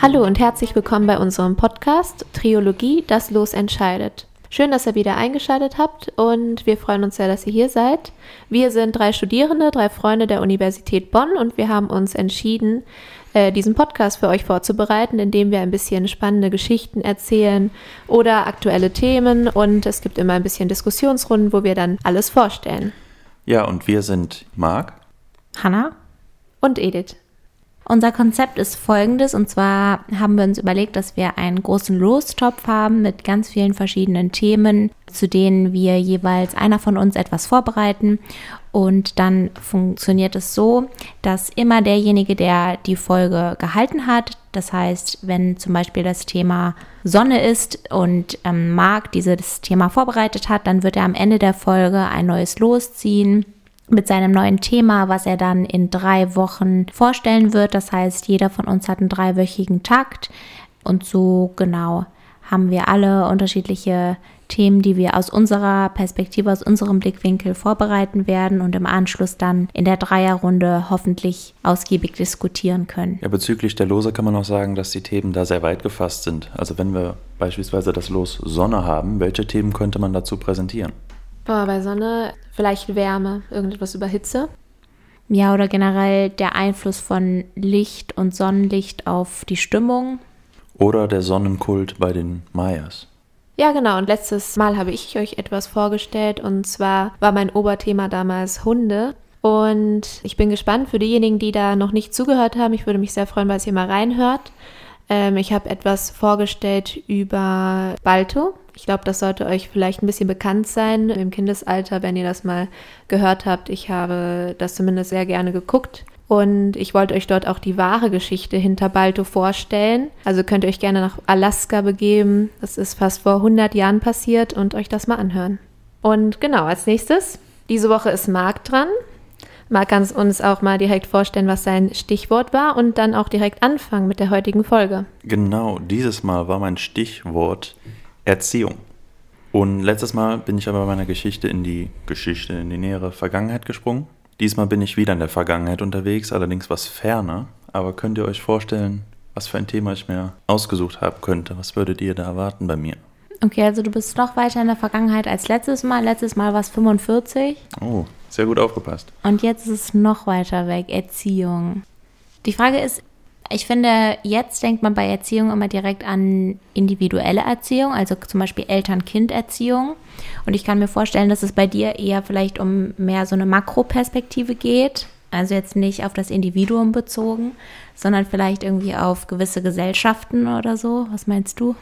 Hallo und herzlich willkommen bei unserem Podcast Triologie, das Los entscheidet. Schön, dass ihr wieder eingeschaltet habt und wir freuen uns sehr, dass ihr hier seid. Wir sind drei Studierende, drei Freunde der Universität Bonn und wir haben uns entschieden, äh, diesen Podcast für euch vorzubereiten, indem wir ein bisschen spannende Geschichten erzählen oder aktuelle Themen und es gibt immer ein bisschen Diskussionsrunden, wo wir dann alles vorstellen. Ja, und wir sind Marc, Hanna und Edith. Unser Konzept ist folgendes und zwar haben wir uns überlegt, dass wir einen großen Lostopf haben mit ganz vielen verschiedenen Themen, zu denen wir jeweils einer von uns etwas vorbereiten. Und dann funktioniert es so, dass immer derjenige, der die Folge gehalten hat, das heißt, wenn zum Beispiel das Thema Sonne ist und ähm, Marc dieses Thema vorbereitet hat, dann wird er am Ende der Folge ein neues Los ziehen mit seinem neuen Thema, was er dann in drei Wochen vorstellen wird. Das heißt, jeder von uns hat einen dreiwöchigen Takt und so genau haben wir alle unterschiedliche Themen, die wir aus unserer Perspektive, aus unserem Blickwinkel vorbereiten werden und im Anschluss dann in der Dreierrunde hoffentlich ausgiebig diskutieren können. Ja, bezüglich der Lose kann man auch sagen, dass die Themen da sehr weit gefasst sind. Also wenn wir beispielsweise das Los Sonne haben, welche Themen könnte man dazu präsentieren? Boah, bei Sonne vielleicht Wärme, irgendetwas über Hitze. Ja, oder generell der Einfluss von Licht und Sonnenlicht auf die Stimmung. Oder der Sonnenkult bei den Mayas. Ja, genau. Und letztes Mal habe ich euch etwas vorgestellt. Und zwar war mein Oberthema damals Hunde. Und ich bin gespannt für diejenigen, die da noch nicht zugehört haben. Ich würde mich sehr freuen, weil ihr mal reinhört. Ähm, ich habe etwas vorgestellt über Balto. Ich glaube, das sollte euch vielleicht ein bisschen bekannt sein im Kindesalter, wenn ihr das mal gehört habt. Ich habe das zumindest sehr gerne geguckt. Und ich wollte euch dort auch die wahre Geschichte hinter Balto vorstellen. Also könnt ihr euch gerne nach Alaska begeben. Das ist fast vor 100 Jahren passiert und euch das mal anhören. Und genau, als nächstes, diese Woche ist Marc dran. Marc kann uns auch mal direkt vorstellen, was sein Stichwort war und dann auch direkt anfangen mit der heutigen Folge. Genau, dieses Mal war mein Stichwort Erziehung. Und letztes Mal bin ich aber bei meiner Geschichte in die Geschichte, in die nähere Vergangenheit gesprungen. Diesmal bin ich wieder in der Vergangenheit unterwegs, allerdings was ferner. Aber könnt ihr euch vorstellen, was für ein Thema ich mir ausgesucht haben könnte? Was würdet ihr da erwarten bei mir? Okay, also du bist noch weiter in der Vergangenheit als letztes Mal. Letztes Mal war es 45. Oh, sehr gut aufgepasst. Und jetzt ist es noch weiter weg, Erziehung. Die Frage ist, ich finde, jetzt denkt man bei Erziehung immer direkt an individuelle Erziehung, also zum Beispiel Eltern-Kind-Erziehung. Und ich kann mir vorstellen, dass es bei dir eher vielleicht um mehr so eine Makroperspektive geht. Also jetzt nicht auf das Individuum bezogen, sondern vielleicht irgendwie auf gewisse Gesellschaften oder so. Was meinst du?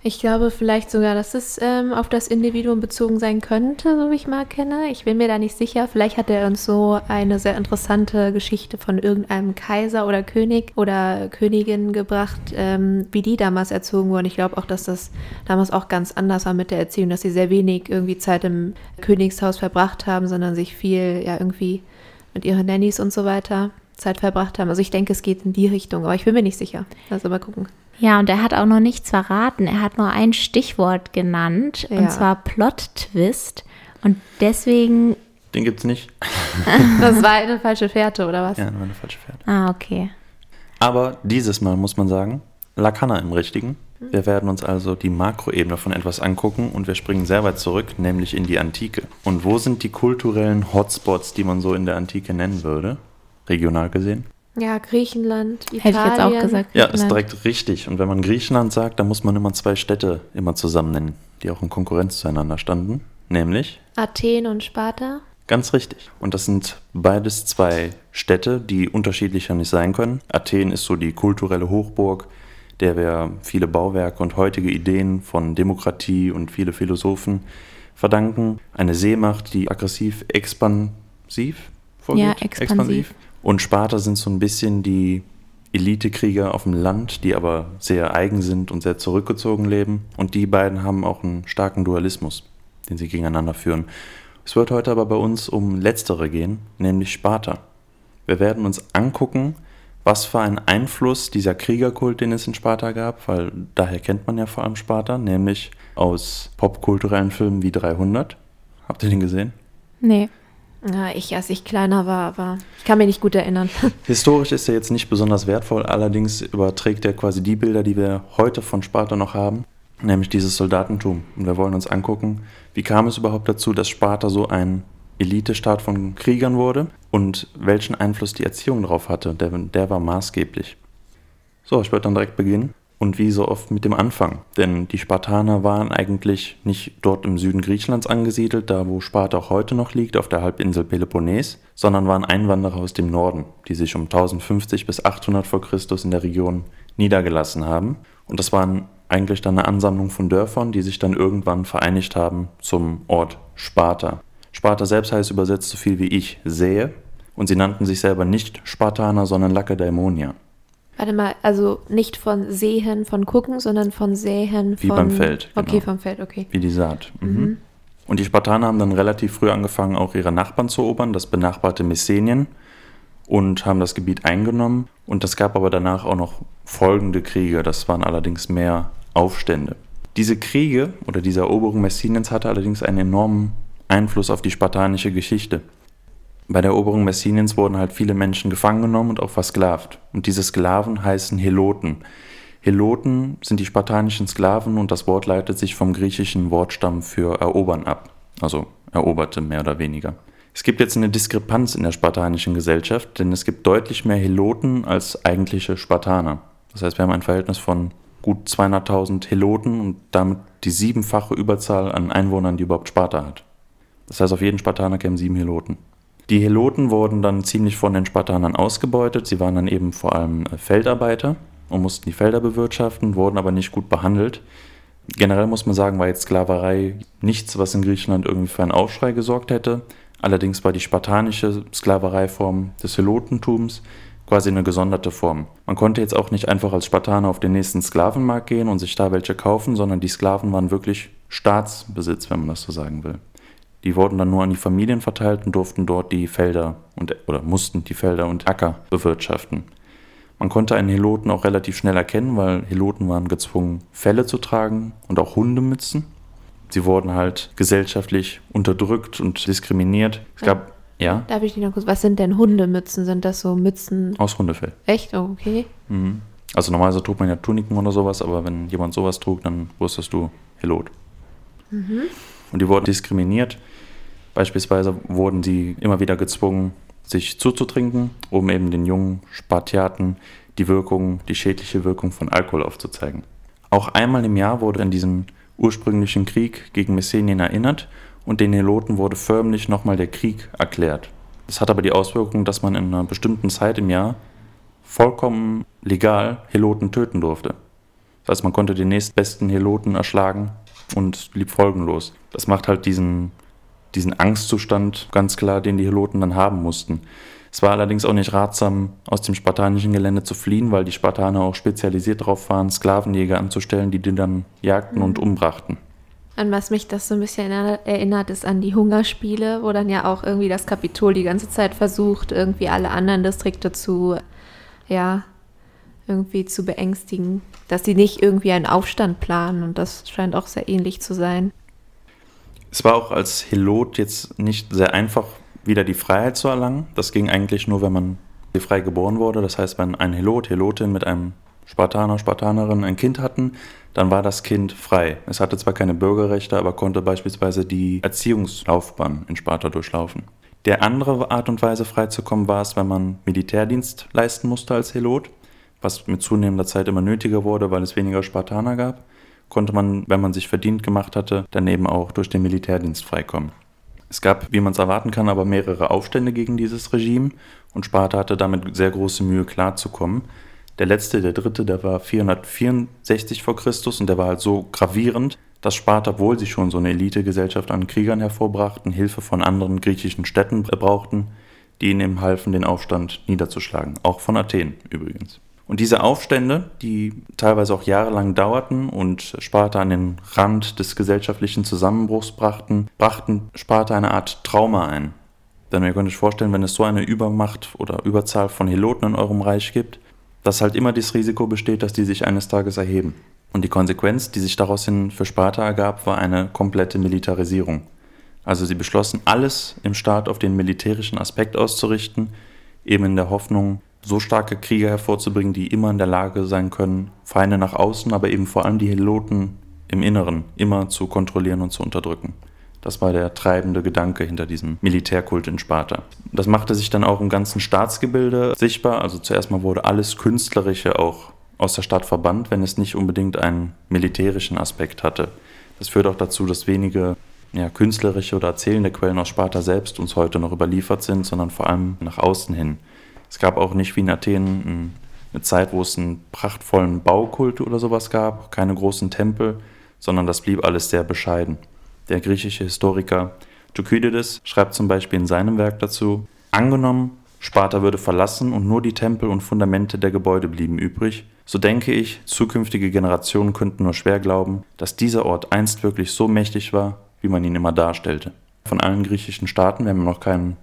Ich glaube vielleicht sogar, dass es ähm, auf das Individuum bezogen sein könnte, so wie ich mal kenne. Ich bin mir da nicht sicher. Vielleicht hat er uns so eine sehr interessante Geschichte von irgendeinem Kaiser oder König oder Königin gebracht, ähm, wie die damals erzogen wurden. Ich glaube auch, dass das damals auch ganz anders war mit der Erziehung, dass sie sehr wenig irgendwie Zeit im Königshaus verbracht haben, sondern sich viel ja irgendwie mit ihren Nannies und so weiter Zeit verbracht haben. Also ich denke, es geht in die Richtung, aber ich bin mir nicht sicher. Also mal gucken. Ja, und er hat auch noch nichts verraten. Er hat nur ein Stichwort genannt, ja. und zwar Plot-Twist. Und deswegen. Den gibt's nicht. das war eine falsche Fährte, oder was? Ja, das war eine falsche Fährte. Ah, okay. Aber dieses Mal muss man sagen, Lakana im Richtigen. Wir werden uns also die Makroebene von etwas angucken und wir springen sehr weit zurück, nämlich in die Antike. Und wo sind die kulturellen Hotspots, die man so in der Antike nennen würde, regional gesehen? Ja, Griechenland, Italien. Hätte ich jetzt auch gesagt. Ja, ist direkt richtig. Und wenn man Griechenland sagt, dann muss man immer zwei Städte immer zusammen nennen, die auch in Konkurrenz zueinander standen. Nämlich? Athen und Sparta. Ganz richtig. Und das sind beides zwei Städte, die unterschiedlicher nicht sein können. Athen ist so die kulturelle Hochburg, der wir viele Bauwerke und heutige Ideen von Demokratie und viele Philosophen verdanken. Eine Seemacht, die aggressiv expansiv vorgeht. Ja, expansiv. expansiv und Sparta sind so ein bisschen die Elitekrieger auf dem Land, die aber sehr eigen sind und sehr zurückgezogen leben. Und die beiden haben auch einen starken Dualismus, den sie gegeneinander führen. Es wird heute aber bei uns um letztere gehen, nämlich Sparta. Wir werden uns angucken, was für einen Einfluss dieser Kriegerkult, den es in Sparta gab, weil daher kennt man ja vor allem Sparta, nämlich aus popkulturellen Filmen wie 300. Habt ihr den gesehen? Nee. Ja, ich, als ich kleiner war, aber ich kann mich nicht gut erinnern. Historisch ist er jetzt nicht besonders wertvoll, allerdings überträgt er quasi die Bilder, die wir heute von Sparta noch haben, nämlich dieses Soldatentum. Und wir wollen uns angucken, wie kam es überhaupt dazu, dass Sparta so ein Elitestaat von Kriegern wurde und welchen Einfluss die Erziehung darauf hatte. Der, der war maßgeblich. So, ich würde dann direkt beginnen und wie so oft mit dem Anfang. Denn die Spartaner waren eigentlich nicht dort im Süden Griechenlands angesiedelt, da wo Sparta auch heute noch liegt, auf der Halbinsel Peloponnes, sondern waren Einwanderer aus dem Norden, die sich um 1050 bis 800 vor Christus in der Region niedergelassen haben. Und das waren eigentlich dann eine Ansammlung von Dörfern, die sich dann irgendwann vereinigt haben zum Ort Sparta. Sparta selbst heißt übersetzt so viel wie ich sehe und sie nannten sich selber nicht Spartaner, sondern Lakedaimonier. Warte mal, also nicht von sehen, von gucken, sondern von säen, Wie von... beim Feld, Okay, genau. vom Feld, okay. Wie die Saat. Mhm. Und die Spartaner haben dann relativ früh angefangen, auch ihre Nachbarn zu erobern, das benachbarte Messenien, und haben das Gebiet eingenommen. Und es gab aber danach auch noch folgende Kriege. Das waren allerdings mehr Aufstände. Diese Kriege oder diese Eroberung Messiniens hatte allerdings einen enormen Einfluss auf die spartanische Geschichte. Bei der Eroberung Messiniens wurden halt viele Menschen gefangen genommen und auch versklavt. Und diese Sklaven heißen Heloten. Heloten sind die spartanischen Sklaven und das Wort leitet sich vom griechischen Wortstamm für erobern ab. Also eroberte mehr oder weniger. Es gibt jetzt eine Diskrepanz in der spartanischen Gesellschaft, denn es gibt deutlich mehr Heloten als eigentliche Spartaner. Das heißt, wir haben ein Verhältnis von gut 200.000 Heloten und damit die siebenfache Überzahl an Einwohnern, die überhaupt Sparta hat. Das heißt, auf jeden Spartaner kämen sieben Heloten. Die Heloten wurden dann ziemlich von den Spartanern ausgebeutet. Sie waren dann eben vor allem äh, Feldarbeiter und mussten die Felder bewirtschaften, wurden aber nicht gut behandelt. Generell muss man sagen, war jetzt Sklaverei nichts, was in Griechenland irgendwie für einen Aufschrei gesorgt hätte. Allerdings war die spartanische Sklavereiform des Helotentums quasi eine gesonderte Form. Man konnte jetzt auch nicht einfach als Spartaner auf den nächsten Sklavenmarkt gehen und sich da welche kaufen, sondern die Sklaven waren wirklich Staatsbesitz, wenn man das so sagen will. Die wurden dann nur an die Familien verteilt und durften dort die Felder und, oder mussten die Felder und Acker bewirtschaften. Man konnte einen Heloten auch relativ schnell erkennen, weil Heloten waren gezwungen, Felle zu tragen und auch Hundemützen. Sie wurden halt gesellschaftlich unterdrückt und diskriminiert. Es gab, ja, Darf ich dich noch kurz, was sind denn Hundemützen? Sind das so Mützen? aus Hundefell. Echt? Oh, okay. Mhm. Also normalerweise trug man ja Tuniken oder sowas, aber wenn jemand sowas trug, dann wusstest du Helot. Und die wurden diskriminiert. Beispielsweise wurden sie immer wieder gezwungen, sich zuzutrinken, um eben den jungen Spartiaten die Wirkung, die schädliche Wirkung von Alkohol aufzuzeigen. Auch einmal im Jahr wurde an diesen ursprünglichen Krieg gegen Messenien erinnert und den Heloten wurde förmlich nochmal der Krieg erklärt. Das hat aber die Auswirkung, dass man in einer bestimmten Zeit im Jahr vollkommen legal Heloten töten durfte. Das heißt, man konnte den nächstbesten Heloten erschlagen und blieb folgenlos. Das macht halt diesen, diesen Angstzustand ganz klar, den die Heloten dann haben mussten. Es war allerdings auch nicht ratsam, aus dem spartanischen Gelände zu fliehen, weil die Spartaner auch spezialisiert darauf waren, Sklavenjäger anzustellen, die die dann jagten und umbrachten. An was mich das so ein bisschen erinner- erinnert, ist an die Hungerspiele, wo dann ja auch irgendwie das Kapitol die ganze Zeit versucht, irgendwie alle anderen Distrikte zu, ja, irgendwie zu beängstigen, dass sie nicht irgendwie einen Aufstand planen und das scheint auch sehr ähnlich zu sein. Es war auch als Helot jetzt nicht sehr einfach, wieder die Freiheit zu erlangen. Das ging eigentlich nur, wenn man frei geboren wurde. Das heißt, wenn ein Helot, Helotin mit einem Spartaner, Spartanerin ein Kind hatten, dann war das Kind frei. Es hatte zwar keine Bürgerrechte, aber konnte beispielsweise die Erziehungslaufbahn in Sparta durchlaufen. Der andere Art und Weise freizukommen war es, wenn man Militärdienst leisten musste als Helot, was mit zunehmender Zeit immer nötiger wurde, weil es weniger Spartaner gab, konnte man, wenn man sich verdient gemacht hatte, daneben auch durch den Militärdienst freikommen. Es gab, wie man es erwarten kann, aber mehrere Aufstände gegen dieses Regime und Sparta hatte damit sehr große Mühe klarzukommen. Der letzte, der dritte, der war 464 vor Christus und der war halt so gravierend, dass Sparta, obwohl sie schon so eine Elitegesellschaft an Kriegern hervorbrachten, Hilfe von anderen griechischen Städten brauchten, die ihnen eben halfen, den Aufstand niederzuschlagen. Auch von Athen übrigens. Und diese Aufstände, die teilweise auch jahrelang dauerten und Sparta an den Rand des gesellschaftlichen Zusammenbruchs brachten, brachten Sparta eine Art Trauma ein. Denn ihr könnt euch vorstellen, wenn es so eine Übermacht oder Überzahl von Heloten in eurem Reich gibt, dass halt immer das Risiko besteht, dass die sich eines Tages erheben. Und die Konsequenz, die sich daraus hin für Sparta ergab, war eine komplette Militarisierung. Also sie beschlossen, alles im Staat auf den militärischen Aspekt auszurichten, eben in der Hoffnung, so starke Krieger hervorzubringen, die immer in der Lage sein können, Feinde nach außen, aber eben vor allem die Heloten im Inneren immer zu kontrollieren und zu unterdrücken. Das war der treibende Gedanke hinter diesem Militärkult in Sparta. Das machte sich dann auch im ganzen Staatsgebilde sichtbar. Also zuerst mal wurde alles Künstlerische auch aus der Stadt verbannt, wenn es nicht unbedingt einen militärischen Aspekt hatte. Das führt auch dazu, dass wenige ja, künstlerische oder erzählende Quellen aus Sparta selbst uns heute noch überliefert sind, sondern vor allem nach außen hin. Es gab auch nicht wie in Athen eine Zeit, wo es einen prachtvollen Baukult oder sowas gab, keine großen Tempel, sondern das blieb alles sehr bescheiden. Der griechische Historiker Thukydides schreibt zum Beispiel in seinem Werk dazu, angenommen, Sparta würde verlassen und nur die Tempel und Fundamente der Gebäude blieben übrig, so denke ich, zukünftige Generationen könnten nur schwer glauben, dass dieser Ort einst wirklich so mächtig war, wie man ihn immer darstellte. Von allen griechischen Staaten, wir haben noch keinen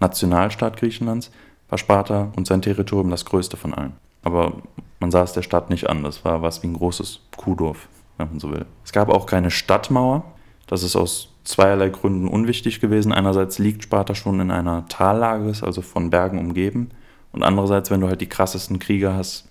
Nationalstaat Griechenlands, war Sparta und sein Territorium das größte von allen. Aber man sah es der Stadt nicht an, das war was wie ein großes Kuhdorf, wenn man so will. Es gab auch keine Stadtmauer, das ist aus zweierlei Gründen unwichtig gewesen. Einerseits liegt Sparta schon in einer Tallage, also von Bergen umgeben. Und andererseits, wenn du halt die krassesten Krieger hast,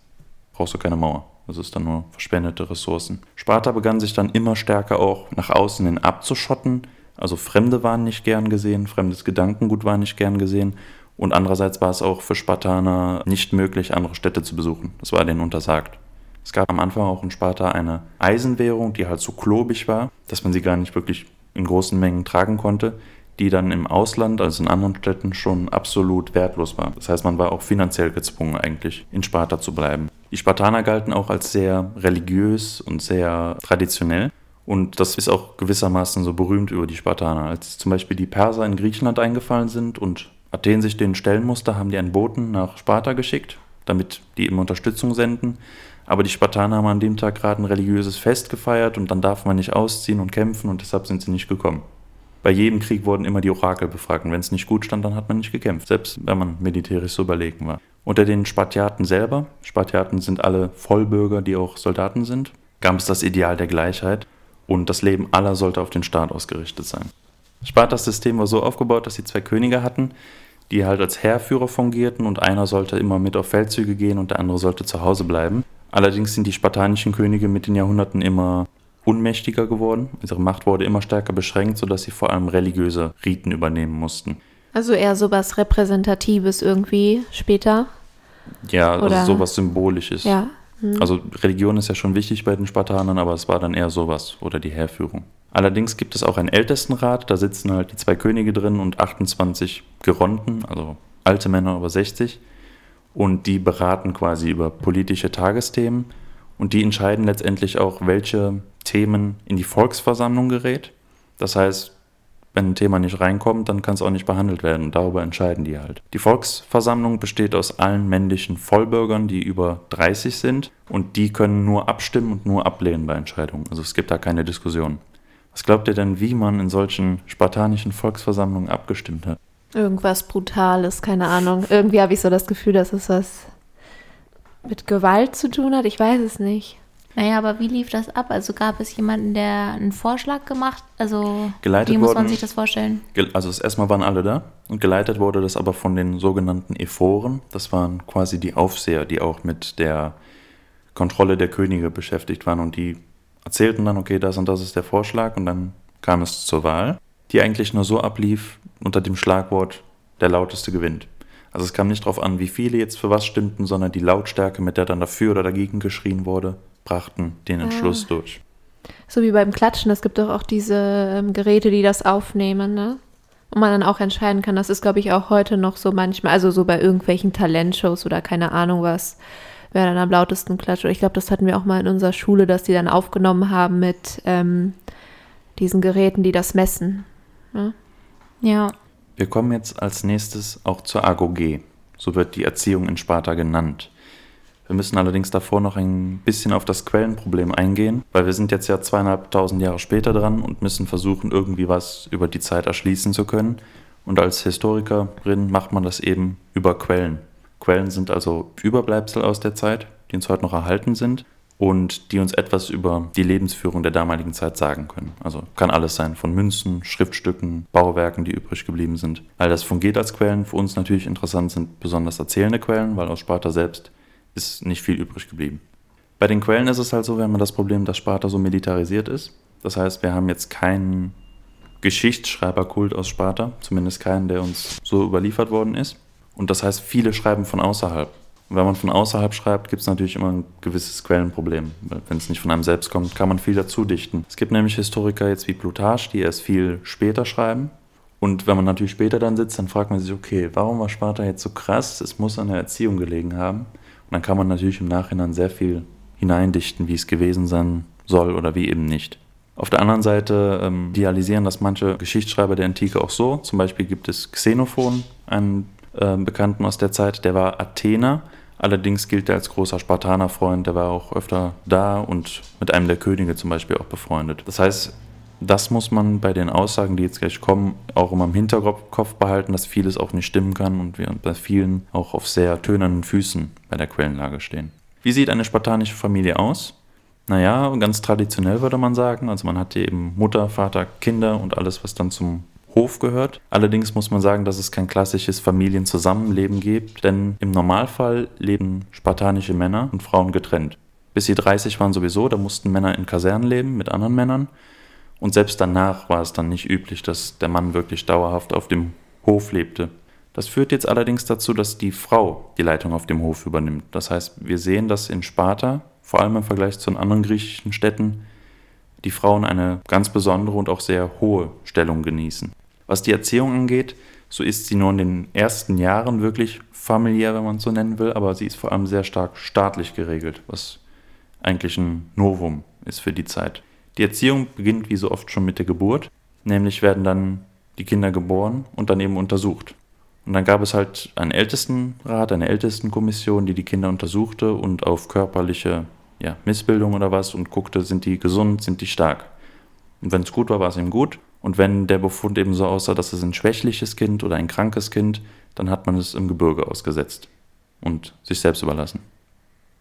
brauchst du keine Mauer. Das ist dann nur verschwendete Ressourcen. Sparta begann sich dann immer stärker auch nach außen hin abzuschotten. Also Fremde waren nicht gern gesehen, fremdes Gedankengut war nicht gern gesehen. Und andererseits war es auch für Spartaner nicht möglich, andere Städte zu besuchen. Das war denen untersagt. Es gab am Anfang auch in Sparta eine Eisenwährung, die halt so klobig war, dass man sie gar nicht wirklich in großen Mengen tragen konnte, die dann im Ausland, also in anderen Städten, schon absolut wertlos war. Das heißt, man war auch finanziell gezwungen, eigentlich in Sparta zu bleiben. Die Spartaner galten auch als sehr religiös und sehr traditionell. Und das ist auch gewissermaßen so berühmt über die Spartaner. Als zum Beispiel die Perser in Griechenland eingefallen sind und Athen sich denen stellen musste, haben die einen Boten nach Sparta geschickt, damit die ihm Unterstützung senden. Aber die Spartaner haben an dem Tag gerade ein religiöses Fest gefeiert und dann darf man nicht ausziehen und kämpfen und deshalb sind sie nicht gekommen. Bei jedem Krieg wurden immer die Orakel befragt und wenn es nicht gut stand, dann hat man nicht gekämpft, selbst wenn man militärisch so überlegen war. Unter den Spartiaten selber, Spartiaten sind alle Vollbürger, die auch Soldaten sind, gab es das Ideal der Gleichheit und das Leben aller sollte auf den Staat ausgerichtet sein. Spartas System war so aufgebaut, dass sie zwei Könige hatten, die halt als Heerführer fungierten und einer sollte immer mit auf Feldzüge gehen und der andere sollte zu Hause bleiben. Allerdings sind die spartanischen Könige mit den Jahrhunderten immer unmächtiger geworden. Ihre Macht wurde immer stärker beschränkt, sodass sie vor allem religiöse Riten übernehmen mussten. Also eher sowas Repräsentatives irgendwie später? Ja, also Oder? sowas Symbolisches. Ja. Hm. Also Religion ist ja schon wichtig bei den Spartanern, aber es war dann eher sowas oder die Heerführung. Allerdings gibt es auch einen Ältestenrat, da sitzen halt die zwei Könige drin und 28 Geronten, also alte Männer über 60 und die beraten quasi über politische Tagesthemen und die entscheiden letztendlich auch, welche Themen in die Volksversammlung gerät. Das heißt, wenn ein Thema nicht reinkommt, dann kann es auch nicht behandelt werden. Darüber entscheiden die halt. Die Volksversammlung besteht aus allen männlichen Vollbürgern, die über 30 sind und die können nur abstimmen und nur ablehnen bei Entscheidungen. Also es gibt da keine Diskussion. Was glaubt ihr denn, wie man in solchen spartanischen Volksversammlungen abgestimmt hat? Irgendwas Brutales, keine Ahnung. Irgendwie habe ich so das Gefühl, dass es was mit Gewalt zu tun hat. Ich weiß es nicht. Naja, aber wie lief das ab? Also gab es jemanden, der einen Vorschlag gemacht? Also geleitet wie muss man sich das vorstellen? Also erstmal waren alle da und geleitet wurde das aber von den sogenannten Ephoren. Das waren quasi die Aufseher, die auch mit der Kontrolle der Könige beschäftigt waren und die erzählten dann, okay, das und das ist der Vorschlag und dann kam es zur Wahl, die eigentlich nur so ablief, unter dem Schlagwort der lauteste gewinnt. Also es kam nicht darauf an, wie viele jetzt für was stimmten, sondern die Lautstärke, mit der dann dafür oder dagegen geschrien wurde, brachten den Entschluss ah. durch. So wie beim Klatschen, es gibt doch auch diese ähm, Geräte, die das aufnehmen, ne? Und man dann auch entscheiden kann. Das ist, glaube ich, auch heute noch so manchmal, also so bei irgendwelchen Talentshows oder keine Ahnung was, wer dann am lautesten klatscht. Ich glaube, das hatten wir auch mal in unserer Schule, dass die dann aufgenommen haben mit ähm, diesen Geräten, die das messen. Ne? Ja. Wir kommen jetzt als nächstes auch zur Agoge. So wird die Erziehung in Sparta genannt. Wir müssen allerdings davor noch ein bisschen auf das Quellenproblem eingehen, weil wir sind jetzt ja zweieinhalbtausend Jahre später dran und müssen versuchen, irgendwie was über die Zeit erschließen zu können. Und als Historikerin macht man das eben über Quellen. Quellen sind also Überbleibsel aus der Zeit, die uns heute noch erhalten sind. und die uns etwas über die Lebensführung der damaligen Zeit sagen können. Also kann alles sein, von Münzen, Schriftstücken, Bauwerken, die übrig geblieben sind. All das fungiert als Quellen. Für uns natürlich interessant sind besonders erzählende Quellen, weil aus Sparta selbst ist nicht viel übrig geblieben. Bei den Quellen ist es halt so, wir haben das Problem, dass Sparta so militarisiert ist. Das heißt, wir haben jetzt keinen Geschichtsschreiberkult aus Sparta, zumindest keinen, der uns so überliefert worden ist. Und das heißt, viele schreiben von außerhalb. Und wenn man von außerhalb schreibt, gibt es natürlich immer ein gewisses Quellenproblem. Wenn es nicht von einem selbst kommt, kann man viel dazu dichten. Es gibt nämlich Historiker jetzt wie Plutarch, die erst viel später schreiben. Und wenn man natürlich später dann sitzt, dann fragt man sich, okay, warum war Sparta jetzt so krass? Es muss an der Erziehung gelegen haben. Und dann kann man natürlich im Nachhinein sehr viel hineindichten, wie es gewesen sein soll oder wie eben nicht. Auf der anderen Seite ähm, idealisieren das manche Geschichtsschreiber der Antike auch so. Zum Beispiel gibt es Xenophon, einen äh, Bekannten aus der Zeit, der war Athener, Allerdings gilt er als großer Spartanerfreund, der war auch öfter da und mit einem der Könige zum Beispiel auch befreundet. Das heißt, das muss man bei den Aussagen, die jetzt gleich kommen, auch immer im Hinterkopf behalten, dass vieles auch nicht stimmen kann und wir bei vielen auch auf sehr tönernen Füßen bei der Quellenlage stehen. Wie sieht eine spartanische Familie aus? Naja, ganz traditionell würde man sagen. Also man hat hier eben Mutter, Vater, Kinder und alles, was dann zum Hof gehört. Allerdings muss man sagen, dass es kein klassisches Familienzusammenleben gibt, denn im Normalfall leben spartanische Männer und Frauen getrennt. Bis sie 30 waren sowieso, da mussten Männer in Kasernen leben mit anderen Männern. Und selbst danach war es dann nicht üblich, dass der Mann wirklich dauerhaft auf dem Hof lebte. Das führt jetzt allerdings dazu, dass die Frau die Leitung auf dem Hof übernimmt. Das heißt, wir sehen, dass in Sparta, vor allem im Vergleich zu den anderen griechischen Städten, die Frauen eine ganz besondere und auch sehr hohe Stellung genießen. Was die Erziehung angeht, so ist sie nur in den ersten Jahren wirklich familiär, wenn man es so nennen will, aber sie ist vor allem sehr stark staatlich geregelt, was eigentlich ein Novum ist für die Zeit. Die Erziehung beginnt wie so oft schon mit der Geburt, nämlich werden dann die Kinder geboren und dann eben untersucht. Und dann gab es halt einen Ältestenrat, eine Ältestenkommission, die die Kinder untersuchte und auf körperliche ja, Missbildung oder was und guckte, sind die gesund, sind die stark. Und wenn es gut war, war es ihm gut. Und wenn der Befund eben so aussah, dass es ein schwächliches Kind oder ein krankes Kind, dann hat man es im Gebirge ausgesetzt und sich selbst überlassen.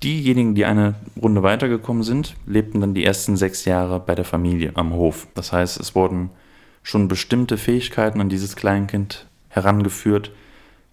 Diejenigen, die eine Runde weitergekommen sind, lebten dann die ersten sechs Jahre bei der Familie am Hof. Das heißt, es wurden schon bestimmte Fähigkeiten an dieses Kleinkind herangeführt,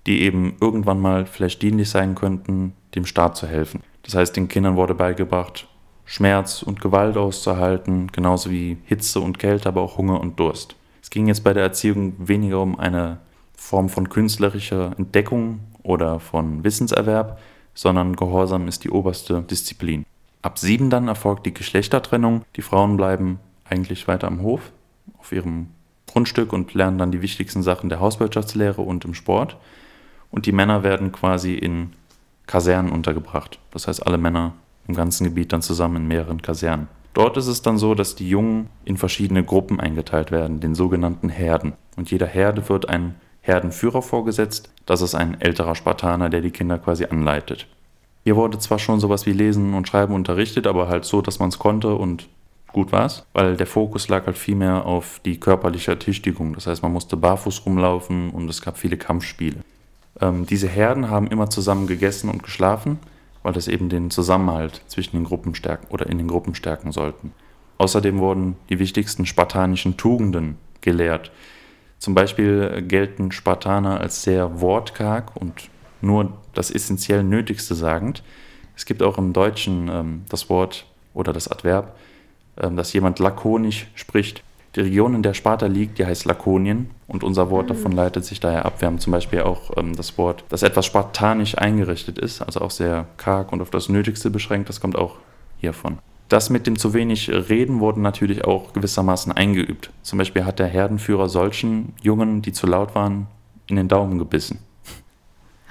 die eben irgendwann mal vielleicht dienlich sein könnten, dem Staat zu helfen. Das heißt, den Kindern wurde beigebracht, Schmerz und Gewalt auszuhalten, genauso wie Hitze und Kälte, aber auch Hunger und Durst. Es ging jetzt bei der Erziehung weniger um eine Form von künstlerischer Entdeckung oder von Wissenserwerb, sondern Gehorsam ist die oberste Disziplin. Ab sieben dann erfolgt die Geschlechtertrennung. Die Frauen bleiben eigentlich weiter am Hof, auf ihrem Grundstück und lernen dann die wichtigsten Sachen der Hauswirtschaftslehre und im Sport. Und die Männer werden quasi in Kasernen untergebracht. Das heißt, alle Männer im ganzen Gebiet dann zusammen in mehreren Kasernen. Dort ist es dann so, dass die Jungen in verschiedene Gruppen eingeteilt werden, den sogenannten Herden. Und jeder Herde wird ein Herdenführer vorgesetzt. Das ist ein älterer Spartaner, der die Kinder quasi anleitet. Hier wurde zwar schon sowas wie Lesen und Schreiben unterrichtet, aber halt so, dass man es konnte und gut war's, weil der Fokus lag halt viel mehr auf die körperliche Ertüchtigung. Das heißt, man musste barfuß rumlaufen und es gab viele Kampfspiele. Ähm, diese Herden haben immer zusammen gegessen und geschlafen weil das eben den Zusammenhalt zwischen den Gruppen stärken oder in den Gruppen stärken sollten. Außerdem wurden die wichtigsten spartanischen Tugenden gelehrt. Zum Beispiel gelten Spartaner als sehr wortkarg und nur das essentiell Nötigste sagend. Es gibt auch im Deutschen ähm, das Wort oder das Adverb, ähm, dass jemand lakonisch spricht. Die Region, in der Sparta liegt, die heißt Lakonien und unser Wort mhm. davon leitet sich daher ab. Wir haben zum Beispiel auch ähm, das Wort, das etwas spartanisch eingerichtet ist, also auch sehr karg und auf das Nötigste beschränkt, das kommt auch hiervon. Das mit dem zu wenig Reden wurde natürlich auch gewissermaßen eingeübt. Zum Beispiel hat der Herdenführer solchen Jungen, die zu laut waren, in den Daumen gebissen.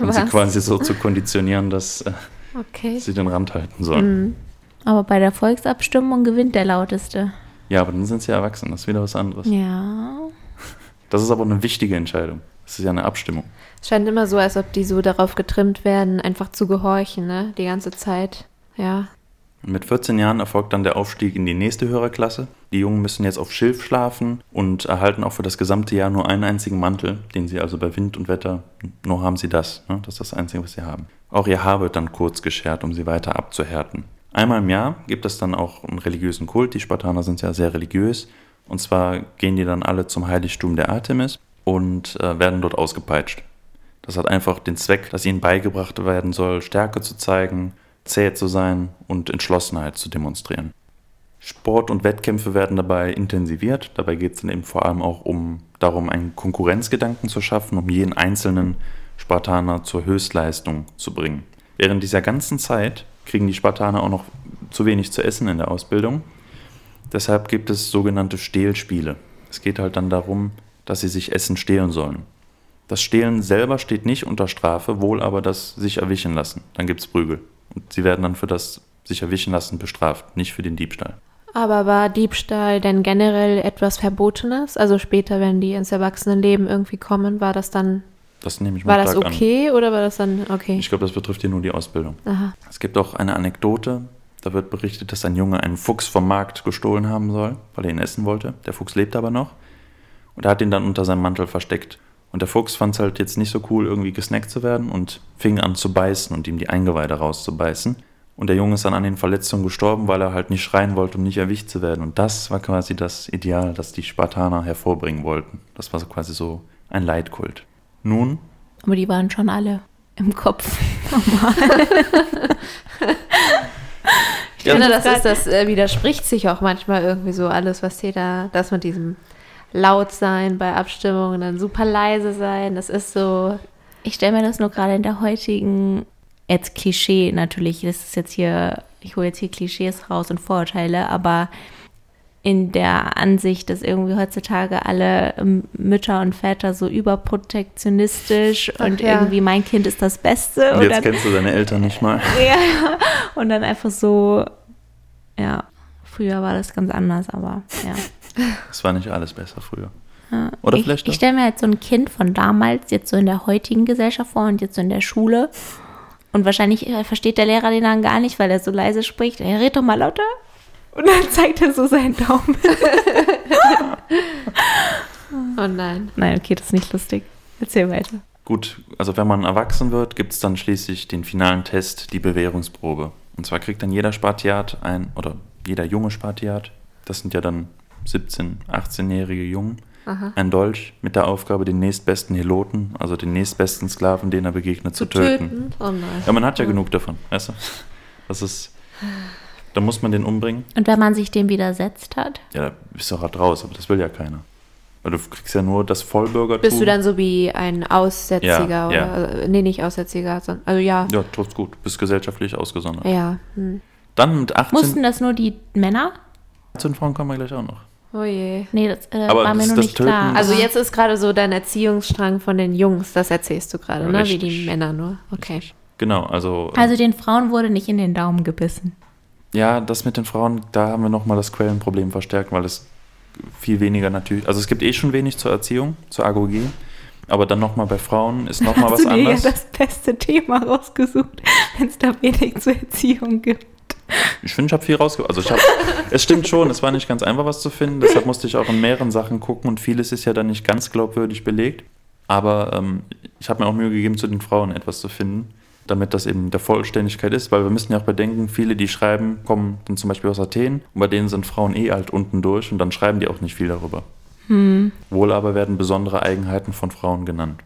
Um Was? sie quasi so zu konditionieren, dass äh, okay. sie den Rand halten sollen. Mhm. Aber bei der Volksabstimmung gewinnt der Lauteste. Ja, aber dann sind sie erwachsen, das ist wieder was anderes. Ja. Das ist aber eine wichtige Entscheidung. Das ist ja eine Abstimmung. Es scheint immer so, als ob die so darauf getrimmt werden, einfach zu gehorchen, ne? Die ganze Zeit. Ja. Mit 14 Jahren erfolgt dann der Aufstieg in die nächste höhere Klasse. Die Jungen müssen jetzt auf Schilf schlafen und erhalten auch für das gesamte Jahr nur einen einzigen Mantel, den sie also bei Wind und Wetter, nur haben sie das. Ne? Das ist das Einzige, was sie haben. Auch ihr Haar wird dann kurz geschert, um sie weiter abzuhärten. Einmal im Jahr gibt es dann auch einen religiösen Kult. Die Spartaner sind ja sehr religiös. Und zwar gehen die dann alle zum Heiligtum der Artemis und äh, werden dort ausgepeitscht. Das hat einfach den Zweck, dass ihnen beigebracht werden soll, Stärke zu zeigen, zäh zu sein und Entschlossenheit zu demonstrieren. Sport und Wettkämpfe werden dabei intensiviert. Dabei geht es dann eben vor allem auch um darum, einen Konkurrenzgedanken zu schaffen, um jeden einzelnen Spartaner zur Höchstleistung zu bringen. Während dieser ganzen Zeit kriegen die Spartaner auch noch zu wenig zu essen in der Ausbildung. Deshalb gibt es sogenannte Stehlspiele. Es geht halt dann darum, dass sie sich Essen stehlen sollen. Das Stehlen selber steht nicht unter Strafe, wohl aber das sich erwischen lassen. Dann gibt es Prügel. Und sie werden dann für das sich erwischen lassen bestraft, nicht für den Diebstahl. Aber war Diebstahl denn generell etwas Verbotenes? Also später, wenn die ins Erwachsenenleben irgendwie kommen, war das dann Das nehme ich war mal das stark an. okay oder war das dann okay? Ich glaube, das betrifft hier nur die Ausbildung. Aha. Es gibt auch eine Anekdote, da wird berichtet, dass ein Junge einen Fuchs vom Markt gestohlen haben soll, weil er ihn essen wollte. Der Fuchs lebt aber noch. Und er hat ihn dann unter seinem Mantel versteckt. Und der Fuchs fand es halt jetzt nicht so cool, irgendwie gesnackt zu werden und fing an zu beißen und ihm die Eingeweide rauszubeißen. Und der Junge ist dann an den Verletzungen gestorben, weil er halt nicht schreien wollte, um nicht erwischt zu werden. Und das war quasi das Ideal, das die Spartaner hervorbringen wollten. Das war so quasi so ein Leitkult. Nun? Aber die waren schon alle im Kopf. Ich Ja, finde, das ist das äh, widerspricht sich auch manchmal irgendwie so alles, was dir da, das mit diesem laut sein bei Abstimmungen, dann super leise sein, das ist so, Ich stelle mir das nur gerade in der heutigen, jetzt Klischee natürlich, das ist jetzt hier, ich hole jetzt hier Klischees raus und Vorurteile, aber in der Ansicht, dass irgendwie heutzutage alle ähm, Mütter und Väter so überprotektionistisch Ach und ja. irgendwie mein Kind ist das Beste Und und jetzt dann, kennst du deine Eltern nicht mal. ja, und dann einfach so, ja, früher war das ganz anders, aber ja. Es war nicht alles besser früher. Ja. Oder ich, vielleicht Ich doch. stelle mir halt so ein Kind von damals jetzt so in der heutigen Gesellschaft vor und jetzt so in der Schule. Und wahrscheinlich äh, versteht der Lehrer den dann gar nicht, weil er so leise spricht. Er redet doch mal lauter. Und dann zeigt er so seinen Daumen. oh nein. Nein, okay, das ist nicht lustig. Erzähl weiter. Gut, also wenn man erwachsen wird, gibt es dann schließlich den finalen Test, die Bewährungsprobe. Und zwar kriegt dann jeder Spartiat ein, oder jeder junge Spartiat, das sind ja dann 17-, 18-jährige Jungen, Aha. ein Dolch mit der Aufgabe, den nächstbesten Heloten, also den nächstbesten Sklaven, den er begegnet, zu, töten. Oh nein. Ja, man hat ja genug davon, weißt du? Das ist, da muss man den umbringen. Und wenn man sich dem widersetzt hat? Ja, da bist du halt raus, aber das will ja keiner. Weil du kriegst ja nur das Vollbürgertum. Bist du dann so wie ein Aussätziger Ja, oder ja. also, nee, nicht Aussätziger, sondern also ja. Ja, tut's gut. Bist gesellschaftlich ausgesondert. Ja. Hm. Dann mit 18, Mussten das nur die Männer? 18 Frauen kommen wir gleich auch noch. Oh je. Nee, das äh, Aber war mir das- das nicht klar. Also jetzt ist gerade so dein Erziehungsstrang von den Jungs, das erzählst du gerade, ne? Wie die. Männer nur. Okay. Genau, also, Also den Frauen wurde nicht in den Daumen gebissen. Ja, das mit den Frauen, da haben wir nochmal das Quellenproblem verstärkt, weil es viel weniger natürlich, also es gibt eh schon wenig zur Erziehung, zur Agogie, aber dann nochmal bei Frauen ist nochmal was Hast du dir ja anderes. das beste Thema rausgesucht, wenn es da wenig zur Erziehung gibt. Ich finde, ich habe viel rausgebracht. Also ich habe, es stimmt schon, es war nicht ganz einfach, was zu finden. Deshalb musste ich auch in mehreren Sachen gucken und vieles ist ja dann nicht ganz glaubwürdig belegt. Aber ähm, ich habe mir auch Mühe gegeben, zu den Frauen etwas zu finden, damit das eben der Vollständigkeit ist, weil wir müssen ja auch bedenken, viele, die schreiben, kommen dann zum Beispiel aus Athen und bei denen sind Frauen eh alt unten durch und dann schreiben die auch nicht viel darüber. Wohl aber werden besondere Eigenheiten von Frauen genannt.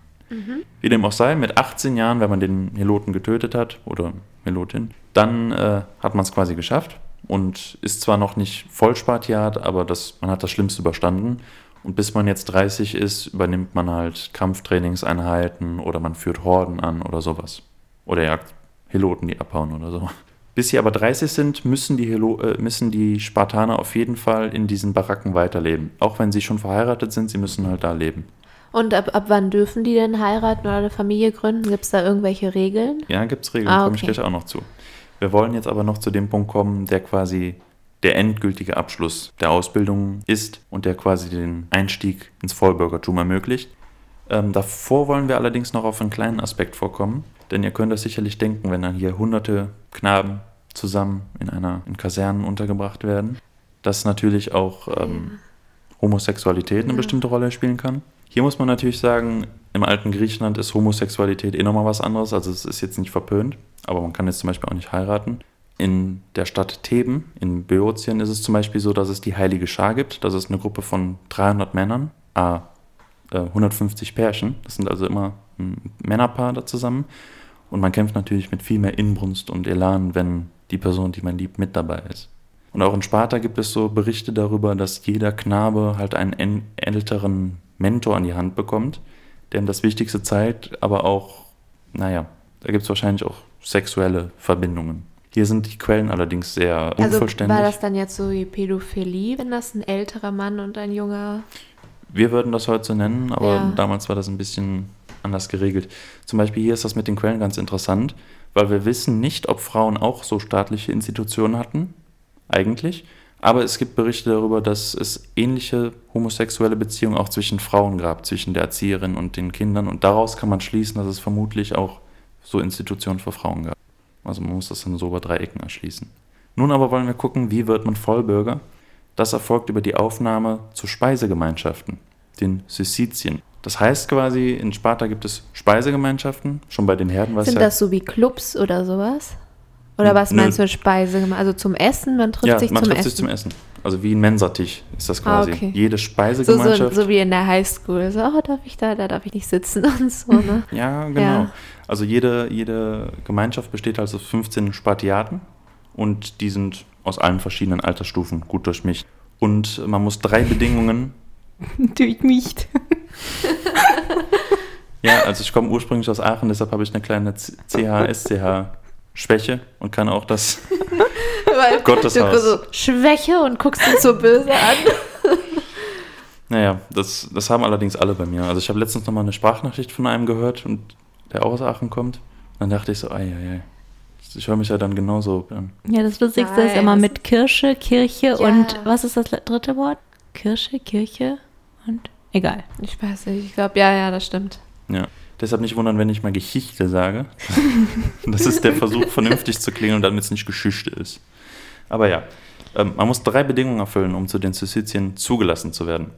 Wie dem auch sei, mit 18 Jahren, wenn man den Heloten getötet hat oder Helotin, dann äh, hat man es quasi geschafft und ist zwar noch nicht Vollspartiat, aber das, man hat das Schlimmste überstanden. Und bis man jetzt 30 ist, übernimmt man halt Kampftrainingseinheiten oder man führt Horden an oder sowas. Oder jagt Heloten, die abhauen oder so. Bis sie aber 30 sind, müssen die, Helo äh, müssen die Spartaner auf jeden Fall in diesen Baracken weiterleben. Auch wenn sie schon verheiratet sind, sie müssen halt da leben. Und ab, ab wann dürfen die denn heiraten oder eine Familie gründen? Gibt es da irgendwelche Regeln? Ja, gibt es Regeln, Ah, komme ich okay. gleich auch noch zu. Wir wollen jetzt aber noch zu dem Punkt kommen, der quasi der endgültige Abschluss der Ausbildung ist und der quasi den Einstieg ins Vollbürgertum ermöglicht. Ähm, davor wollen wir allerdings noch auf einen kleinen Aspekt vorkommen, denn ihr könnt das sicherlich denken, wenn dann hier hunderte Knaben zusammen in einer in Kasernen untergebracht werden, dass natürlich auch ähm, Homosexualität eine bestimmte Rolle spielen kann. Hier muss man natürlich sagen, im alten Griechenland ist Homosexualität eh nochmal was anderes, also es ist jetzt nicht verpönt, aber man kann jetzt zum Beispiel auch nicht heiraten. In der Stadt Theben in Böotien ist es zum Beispiel so, dass es die Heilige Schar gibt. Das ist eine Gruppe von 300 Männern, ah, äh, 150 Pärchen. Das sind also immer ein Männerpaar da zusammen. Und man kämpft natürlich mit viel mehr Inbrunst und Elan, wenn die Person, die man liebt, mit dabei ist. Und auch in Sparta gibt es so Berichte darüber, dass jeder Knabe halt einen älteren Mentor an die Hand bekommt, der ihm das Wichtigste zeigt, aber auch, naja, da gibt es wahrscheinlich auch sexuelle Verbindungen. Hier sind die Quellen allerdings sehr Also unvollständig. war das dann jetzt so wie Pädophilie, wenn das ein älterer Mann und ein junger... Wir würden das heute so nennen, aber Ja. damals war das ein bisschen anders geregelt. Zum Beispiel hier ist das mit den Quellen ganz interessant, weil wir wissen nicht, ob Frauen auch so staatliche Institutionen hatten, eigentlich. Aber es gibt Berichte darüber, dass es ähnliche homosexuelle Beziehungen auch zwischen Frauen gab, zwischen der Erzieherin und den Kindern. Und daraus kann man schließen, dass es vermutlich auch so Institutionen für Frauen gab. Also man muss das dann so über drei Ecken erschließen. Nun aber wollen wir gucken, wie wird man Vollbürger? Das erfolgt über die Aufnahme zu Speisegemeinschaften, den Syssizien. Das heißt quasi, in Sparta gibt es Speisegemeinschaften, schon bei den Herden was Sind das so wie Clubs oder sowas? Oder was Nö. meinst du mit Speise? Also zum Essen? Man trifft ja, sich man zum trifft Essen? sich zum Essen. Also wie ein Mensatisch ist das Ah, quasi. okay. Jede so, so, Speisegemeinschaft. so wie in der Highschool. So, oh, darf ich da, da darf ich nicht sitzen und so, ne? Ja, genau. Ja. Also jede, jede Gemeinschaft besteht also aus 15 Spartiaten und die sind aus allen verschiedenen Altersstufen gut durchmischt. Und man muss drei Bedingungen, Natürlich nicht. ja, also ich komme ursprünglich aus Aachen, deshalb habe ich eine kleine CH-SCH-Schwäche und kann auch das, Weil Gottes du so Schwäche und guckst dich so böse an. naja, das, das haben allerdings alle bei mir. Also ich habe letztens nochmal eine Sprachnachricht von einem gehört und der auch aus Aachen kommt. Dann dachte ich so, ei, ei, ei. Ich höre mich ja dann genauso an. Ja, das Lustigste ist immer mit Kirsche, Kirche Ja. und was ist das dritte Wort? Kirsche, Kirche und egal. Ich weiß nicht, ich glaube, ja, ja, das stimmt. Ja. Deshalb nicht wundern, wenn ich mal Geschichte sage. das ist der Versuch, vernünftig zu klingen, damit es nicht Geschichte ist. Aber ja, ähm, man muss drei Bedingungen erfüllen, um zu den Syssizien zugelassen zu werden.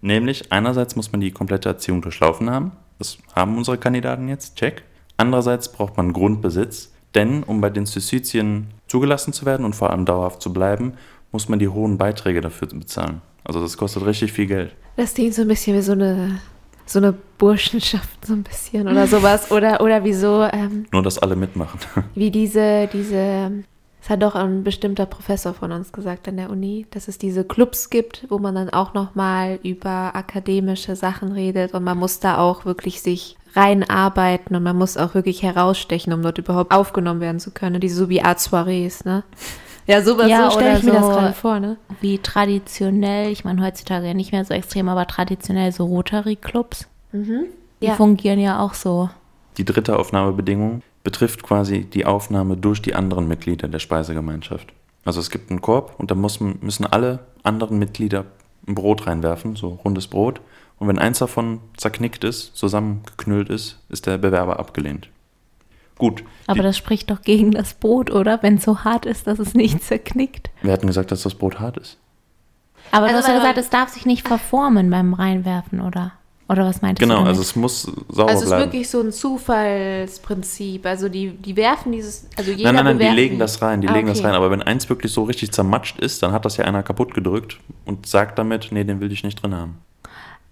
Nämlich, einerseits muss man die komplette Erziehung durchlaufen haben. Das haben unsere Kandidaten jetzt, check. Andererseits braucht man Grundbesitz, denn um bei den Syssizien zugelassen zu werden und vor allem dauerhaft zu bleiben, muss man die hohen Beiträge dafür bezahlen. Also das kostet richtig viel Geld. Das klingt so ein bisschen wie so eine, so eine Burschenschaft, so ein bisschen oder sowas. Oder, oder wie so, ähm, Nur, dass alle mitmachen. wie diese, diese, das hat doch ein bestimmter Professor von uns gesagt an der Uni, dass es diese Clubs gibt, wo man dann auch nochmal über akademische Sachen redet und man muss da auch wirklich sich reinarbeiten und man muss auch wirklich herausstechen, um dort überhaupt aufgenommen werden zu können. Diese so wie Art Soirees, ne? Ja, sowas, Ja, so stelle ich mir das so- gerade vor, ne? Wie traditionell, ich meine heutzutage ja nicht mehr so extrem, aber traditionell so Rotary-Clubs. Die Mhm. Ja. fungieren ja auch so. Die dritte Aufnahmebedingung betrifft quasi die Aufnahme durch die anderen Mitglieder der Speisegemeinschaft. Also es gibt einen Korb und da muss, müssen alle anderen Mitglieder ein Brot reinwerfen, so rundes Brot. Und wenn eins davon zerknickt ist, zusammengeknüllt ist, ist der Bewerber abgelehnt. Gut, Aber die, das spricht doch gegen das Brot, oder? Wenn es so hart ist, dass es nicht zerknickt. wir hatten gesagt, dass das Brot hart ist. Aber Also du hast ja gesagt, es darf sich nicht verformen beim Reinwerfen, oder? Oder was meintest Genau, du damit? also es muss sauber Also es ist bleiben. wirklich so ein Zufallsprinzip. Also die, die werfen dieses, also jeder Nein, nein, nein, die legen das rein, die Ah, legen das okay. rein. Aber wenn eins wirklich so richtig zermatscht ist, dann hat das ja einer kaputt gedrückt und sagt damit, nee, den will ich nicht drin haben.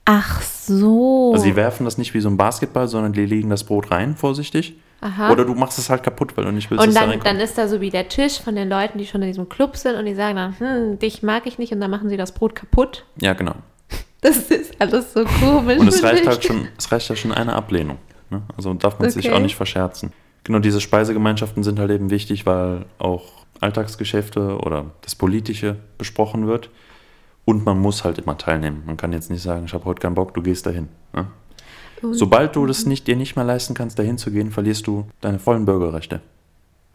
Ach so. Also sie werfen das nicht wie so ein Basketball, sondern die legen das Brot rein, vorsichtig. Aha. Oder du machst es halt kaputt, weil du nicht willst, und dass da dann, reinkommt. dann ist da so wie der Tisch von den Leuten, die schon in diesem Club sind und die sagen dann, hm, dich mag ich nicht und dann machen sie das Brot kaputt. Ja, genau. Das ist alles so komisch. Und es reicht ich. halt schon, es reicht ja schon eine Ablehnung. Ne? Also darf man sich Okay. auch nicht verscherzen. Genau, diese Speisegemeinschaften sind halt eben wichtig, weil auch Alltagsgeschäfte oder das Politische besprochen wird. Und man muss halt immer teilnehmen. Man kann jetzt nicht sagen, ich habe heute keinen Bock, du gehst dahin. Ne? Sobald du das nicht, dir nicht mehr leisten kannst, dahin zu gehen, verlierst du deine vollen Bürgerrechte.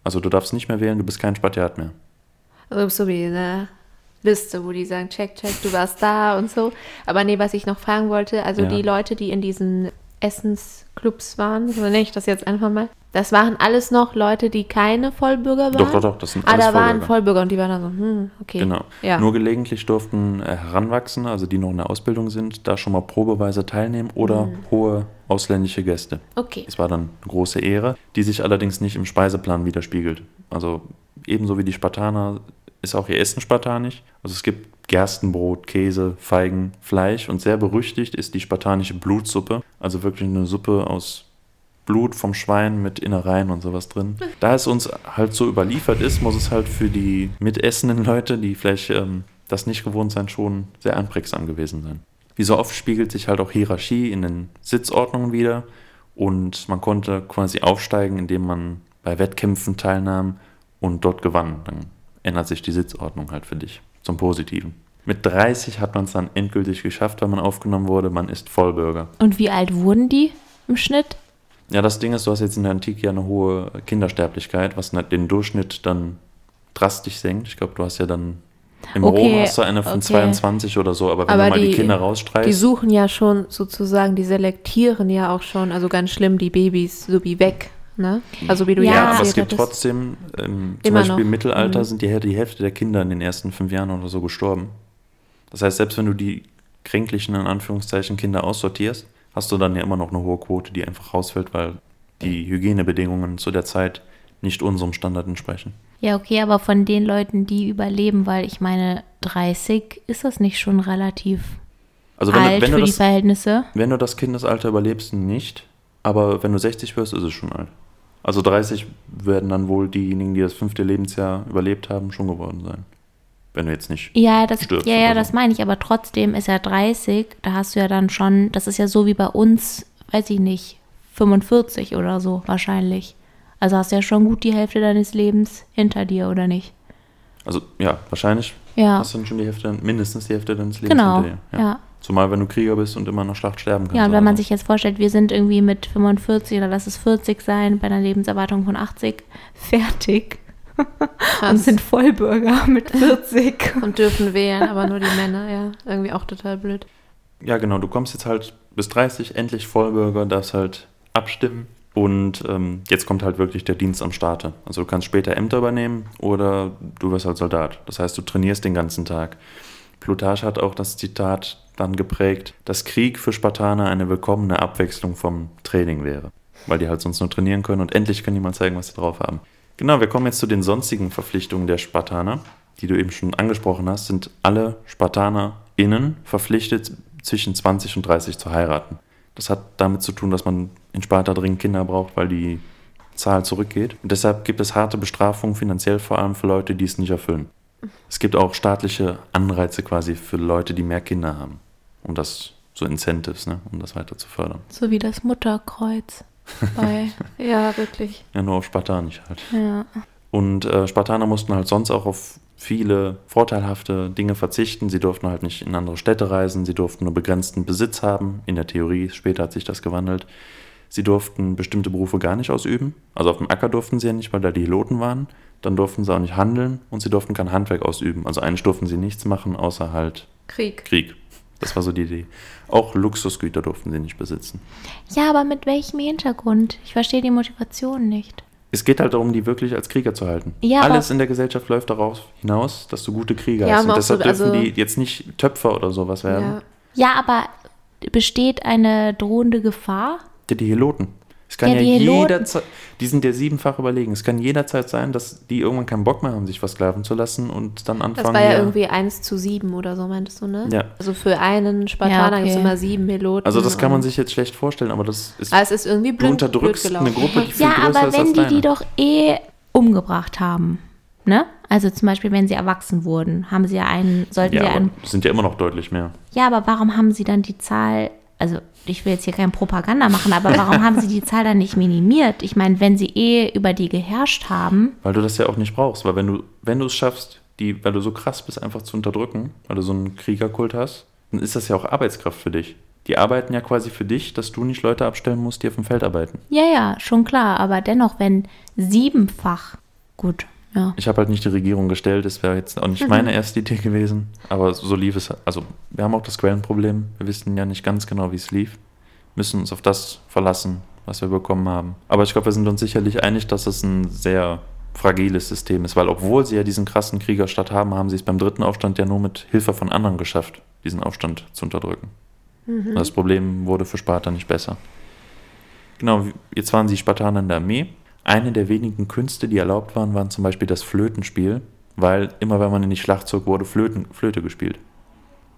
Also du darfst nicht mehr wählen, du bist kein Spatiat mehr. Also so wie eine Liste, wo die sagen, check, check, du warst da und so. Aber nee, was ich noch fragen wollte, also Ja. die Leute, die in diesen Essensclubs waren, so nenne ich das jetzt einfach mal, das waren alles noch Leute, die keine Vollbürger waren? Doch, doch, doch, das sind Ah, alles da waren Vollbürger. Vollbürger und die waren dann so, hm, okay. Genau. Ja. Nur gelegentlich durften äh, Heranwachsende, also die noch in der Ausbildung sind, da schon mal probeweise teilnehmen oder Mhm. hohe ausländische Gäste. Okay. Es war dann eine große Ehre, die sich allerdings nicht im Speiseplan widerspiegelt. Also ebenso wie die Spartaner ist auch ihr Essen spartanisch. Also es gibt Gerstenbrot, Käse, Feigen, Fleisch und sehr berüchtigt ist die spartanische Blutsuppe. Also wirklich eine Suppe aus Blut vom Schwein mit Innereien und sowas drin. Da es uns halt so überliefert ist, muss es halt für die mitessenden Leute, die vielleicht ähm, das nicht gewohnt sein, schon sehr einprägsam gewesen sein. Wie so oft spiegelt sich halt auch Hierarchie in den Sitzordnungen wieder und man konnte quasi aufsteigen, indem man bei Wettkämpfen teilnahm und dort gewann. Dann ändert sich die Sitzordnung halt für dich zum Positiven. Mit 30 hat man es dann endgültig geschafft, weil man aufgenommen wurde. Man ist Vollbürger. Und wie alt wurden die im Schnitt? Ja, das Ding ist, du hast jetzt in der Antike ja eine hohe Kindersterblichkeit, was den Durchschnitt dann drastisch senkt. Ich glaube, du hast ja dann im Okay, Rom hast du eine von okay. 22 oder so, aber wenn Aber du mal die, die- Kinder Die rausstreichst, suchen ja schon sozusagen, die selektieren ja auch schon, also ganz schlimm, die Babys so wie weg. Ne? Also wie du Ja, ja, ja, aber es gibt trotzdem, ähm, zum Beispiel noch. im Mittelalter Mhm. sind die, die Hälfte der Kinder in den ersten fünf Jahren oder so gestorben. Das heißt, selbst wenn du die kränklichen, in Anführungszeichen, Kinder aussortierst, hast du dann ja immer noch eine hohe Quote, die einfach rausfällt, weil die Hygienebedingungen zu der Zeit nicht unserem Standard entsprechen. Ja, okay, aber von den Leuten, die überleben, weil ich meine, 30 ist das nicht schon relativ Also wenn, alt du, wenn, für du die das, Verhältnisse? wenn du das Kindesalter überlebst, nicht. Aber wenn du 60 wirst, ist es schon alt. Also 30 werden dann wohl diejenigen, die das fünfte Lebensjahr überlebt haben, schon geworden sein. Wenn du jetzt nicht Ja, das, stirbst ja, ja, oder das so. meine ich, aber trotzdem ist er 30, da hast du ja dann schon, das ist ja so wie bei uns, weiß ich nicht, 45 oder so wahrscheinlich. Also hast du ja schon gut die Hälfte deines Lebens hinter dir, oder nicht? Also ja, wahrscheinlich Ja, hast du dann schon die Hälfte, mindestens die Hälfte deines Lebens genau. hinter dir. Ja. Zumal wenn du Krieger bist und immer in der Schlacht sterben kannst. Ja, und wenn man so. sich jetzt vorstellt, wir sind irgendwie mit 45 oder lass es 40 sein, bei einer Lebenserwartung von 80, fertig und sind Vollbürger mit 40. und dürfen wählen, aber nur die Männer, ja. Irgendwie auch total blöd. Ja, genau, du kommst jetzt halt bis 30, endlich Vollbürger, darfst halt abstimmen. Und ähm, jetzt kommt halt wirklich der Dienst am Starte. Also du kannst später Ämter übernehmen oder du wirst halt Soldat. Das heißt, du trainierst den ganzen Tag. Plutarch hat auch das Zitat dann geprägt, dass Krieg für Spartaner eine willkommene Abwechslung vom Training wäre. Weil die halt sonst nur trainieren können und endlich können die mal zeigen, was sie drauf haben. Genau, wir kommen jetzt zu den sonstigen Verpflichtungen der Spartaner, die du eben schon angesprochen hast, sind alle SpartanerInnen verpflichtet, zwischen 20 und 30 zu heiraten. Das hat damit zu tun, dass man in Sparta dringend Kinder braucht, weil die Zahl zurückgeht. Und deshalb gibt es harte Bestrafungen, finanziell vor allem für Leute, die es nicht erfüllen. Es gibt auch staatliche Anreize quasi für Leute, die mehr Kinder haben. Um das, so Incentives, ne, um das weiter zu fördern. So wie das Mutterkreuz bei, Ja, wirklich. Ja, nur auf Spartanisch halt. ja. Und äh, Spartaner mussten halt sonst auch auf viele vorteilhafte Dinge verzichten. Sie durften halt nicht in andere Städte reisen, sie durften nur begrenzten Besitz haben. In der Theorie, später hat sich das gewandelt. Sie durften bestimmte Berufe gar nicht ausüben. Also auf dem Acker durften sie ja nicht, weil da die Heloten waren. Dann durften sie auch nicht handeln und sie durften kein Handwerk ausüben. Also eigentlich durften sie nichts machen, außer halt Krieg. Krieg. Das war so die Idee. Auch Luxusgüter durften sie nicht besitzen. ja, aber mit welchem Hintergrund? Ich verstehe die Motivation nicht. Es geht halt darum, die wirklich als Krieger zu halten. Ja, Alles in der Gesellschaft läuft darauf hinaus, dass du gute Krieger Ja, hast. Und auch so, deshalb dürfen also- die jetzt nicht Töpfer oder sowas werden. Ja. Ja, aber besteht eine drohende Gefahr? Die, die Heloten. Es kann Ja, ja, die Heloten. jederzeit, die sind ja siebenfach überlegen. Es kann jederzeit sein, dass die irgendwann keinen Bock mehr haben, sich versklaven zu lassen und dann Das anfangen. war ja irgendwie 1 zu 7 oder so, meintest du, ne? Ja. Also für einen Spartaner Ja, gibt es okay. immer sieben Piloten. Also das kann man sich jetzt schlecht vorstellen, aber das ist. Aber es ist irgendwie du blöd, unterdrückst blöd eine. Gruppe, die viel Ja, größer aber ist wenn als die deine. die doch eh umgebracht haben, ne? Also zum Beispiel, wenn sie erwachsen wurden, haben sie ja einen, sollten ja, sie aber einen. sind ja immer noch deutlich mehr. Ja, aber warum haben sie dann die Zahl? Also ich will jetzt hier keine Propaganda machen, aber warum haben sie die Zahl dann nicht minimiert? Ich meine, wenn sie eh über die geherrscht haben, Weil du das ja auch nicht brauchst, weil wenn du, wenn du es schaffst, die, weil du so krass bist, einfach zu unterdrücken, weil du so einen Kriegerkult hast, dann ist das ja auch Arbeitskraft für dich. Die arbeiten ja quasi für dich, dass du nicht Leute abstellen musst, die auf dem Feld arbeiten. ja, ja, schon klar, aber dennoch, wenn siebenfach, gut, ja. Ich habe halt nicht die Regierung gestellt, das wäre jetzt auch nicht meine erste Idee gewesen, aber so lief es. Also wir haben auch das Quellenproblem, wir wissen ja nicht ganz genau, wie es lief, müssen uns auf das verlassen, was wir bekommen haben. Aber ich glaube, wir sind uns sicherlich einig, dass es ein sehr fragiles System ist, weil obwohl sie ja diesen krassen Kriegerstaat haben, haben sie es beim dritten Aufstand ja nur mit Hilfe von anderen geschafft, diesen Aufstand zu unterdrücken. Mhm. Das Problem wurde für Sparta nicht besser. Genau, jetzt waren die Spartaner in der Armee. Eine der wenigen Künste, die erlaubt waren, waren zum Beispiel das Flötenspiel, weil immer wenn man in die Schlacht zog, wurde Flöten, Flöte gespielt.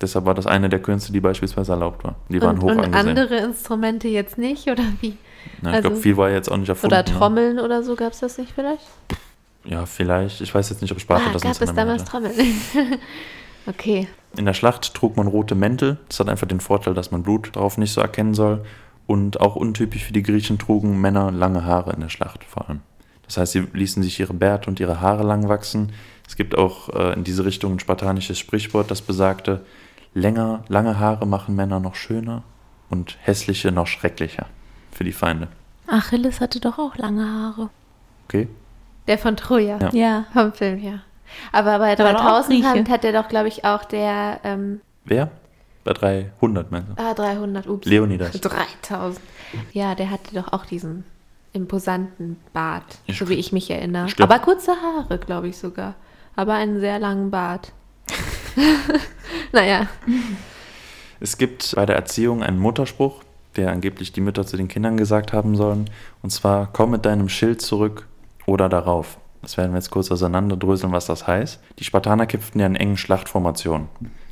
Deshalb war das eine der Künste, die beispielsweise erlaubt war. Die waren hoch und angesehen. andere Instrumente jetzt nicht, oder wie? Na, ich also- glaube, viel war jetzt auch nicht erfunden. Oder ne? Trommeln oder so, gab es das nicht vielleicht? Ja, vielleicht. Ich weiß jetzt nicht, ob Sparta ah, das gab es damals. Trommeln. okay. In der Schlacht trug man rote Mäntel. Das hat einfach den Vorteil, dass man Blut darauf nicht so erkennen soll. Und auch untypisch für die Griechen trugen Männer lange Haare in der Schlacht vor allem. Das heißt, sie ließen sich ihre Bärte und ihre Haare lang wachsen. Es gibt auch äh, in diese Richtung ein spartanisches Sprichwort, das besagte, länger, lange Haare machen Männer noch schöner und hässliche noch schrecklicher für die Feinde. Achilles hatte doch auch lange Haare. Okay? Der von Troja. Ja. Ja. Vom Film, ja. Aber bei Da war doch auch 3000 Grieche. hat, hat er doch, glaube ich, auch der ähm, Wer? Bei 300 meinst du? ah, 300, ups. Leonidas. 3000. Ja, der hatte doch auch diesen imposanten Bart, Ich- so wie ich mich erinnere. glaub- Aber kurze Haare, glaube ich sogar. Aber einen sehr langen Bart. naja, Es gibt bei der Erziehung einen Mutterspruch, der angeblich die Mütter zu den Kindern gesagt haben sollen. Und zwar, komm mit deinem Schild zurück oder darauf. Das werden wir jetzt kurz auseinanderdröseln, was das heißt. Die Spartaner kämpften ja in engen Schlachtformationen.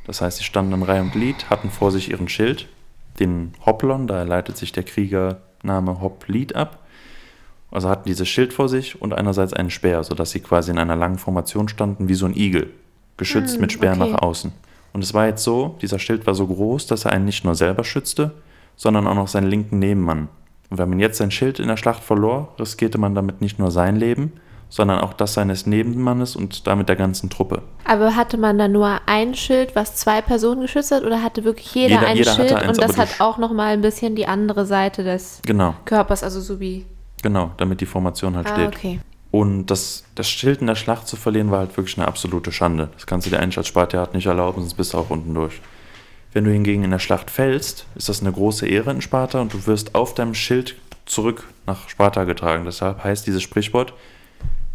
Das heißt, sie standen in Reihe und Glied, hatten vor sich ihren Schild, den Hoplon, daher leitet sich der Kriegername Hoplid ab. Also hatten dieses Schild vor sich und einerseits einen Speer, sodass sie quasi in einer langen Formation standen, wie so ein Igel, geschützt Hm, mit Speer okay. nach außen. Und es war jetzt so, dieser Schild war so groß, dass er einen nicht nur selber schützte, sondern auch noch seinen linken Nebenmann. Und wenn man jetzt sein Schild in der Schlacht verlor, riskierte man damit nicht nur sein Leben, sondern auch das seines Nebenmannes und damit der ganzen Truppe. aber hatte man da nur ein Schild, was zwei Personen geschützt hat, oder hatte wirklich jeder, Jeder- ein jeder Schild eins, und das hat auch noch mal ein bisschen die andere Seite des Genau, Körpers, also so wie. genau, damit die Formation halt Ah, steht. okay. Und das, das Schild in der Schlacht zu verlieren, war halt wirklich eine absolute Schande. Das kannst du dir eigentlich als Spartiat nicht erlauben, sonst bist du auch unten durch. Wenn du hingegen in der Schlacht fällst, ist das eine große Ehre in Sparta und du wirst auf deinem Schild zurück nach Sparta getragen. Deshalb heißt dieses Sprichwort,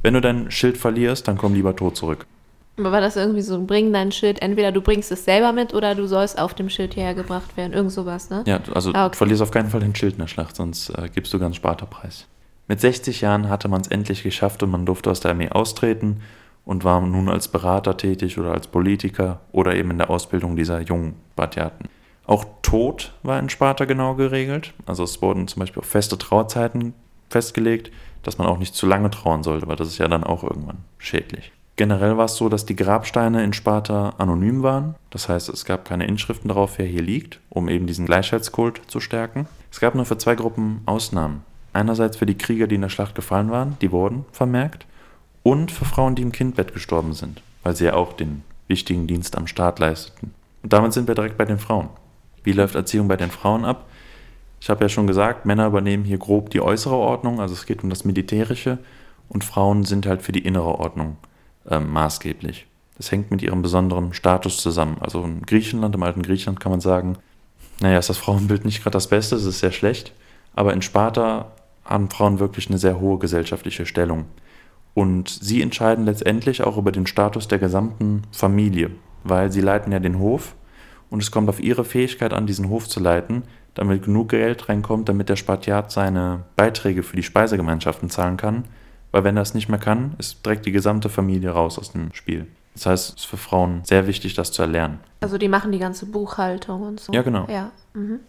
wenn du dein Schild verlierst, dann komm lieber tot zurück. Aber war das irgendwie so, bring dein Schild, entweder du bringst es selber mit oder du sollst auf dem Schild hierher gebracht werden. Irgend sowas, ne? Ja, also Ah, okay. du verlierst auf keinen Fall dein Schild in der Schlacht, sonst äh, gibst du ganz Sparta preis. Mit 60 Jahren hatte man es endlich geschafft und man durfte aus der Armee austreten und war nun als Berater tätig oder als Politiker oder eben in der Ausbildung dieser jungen Spartiaten. Auch Tod war in Sparta genau geregelt. Also es wurden zum Beispiel auch feste Trauerzeiten festgelegt, dass man auch nicht zu lange trauern sollte, weil das ist ja dann auch irgendwann schädlich. Generell war es so, dass die Grabsteine in Sparta anonym waren. Das heißt, es gab keine Inschriften darauf, wer hier liegt, um eben diesen Gleichheitskult zu stärken. Es gab nur für zwei Gruppen Ausnahmen. Einerseits für die Krieger, die in der Schlacht gefallen waren, die wurden vermerkt, und für Frauen, die im Kindbett gestorben sind, weil sie ja auch den wichtigen Dienst am Staat leisteten. Und damit sind wir direkt bei den Frauen. Wie läuft Erziehung bei den Frauen ab? Ich habe ja schon gesagt, Männer übernehmen hier grob die äußere Ordnung, also es geht um das Militärische, und Frauen sind halt für die innere Ordnung ähm, maßgeblich. Das hängt mit ihrem besonderen Status zusammen. Also in Griechenland, im alten Griechenland kann man sagen, naja, ist das Frauenbild nicht gerade das Beste, es ist sehr schlecht, aber in Sparta haben Frauen wirklich eine sehr hohe gesellschaftliche Stellung. Und sie entscheiden letztendlich auch über den Status der gesamten Familie, weil sie leiten ja den Hof und es kommt auf ihre Fähigkeit an, diesen Hof zu leiten, damit genug Geld reinkommt, damit der Spartiat seine Beiträge für die Speisegemeinschaften zahlen kann. Weil wenn er es nicht mehr kann, ist direkt die gesamte Familie raus aus dem Spiel. Das heißt, es ist für Frauen sehr wichtig, das zu erlernen. Also die machen die ganze Buchhaltung und so. Ja, genau. Ja. Mhm.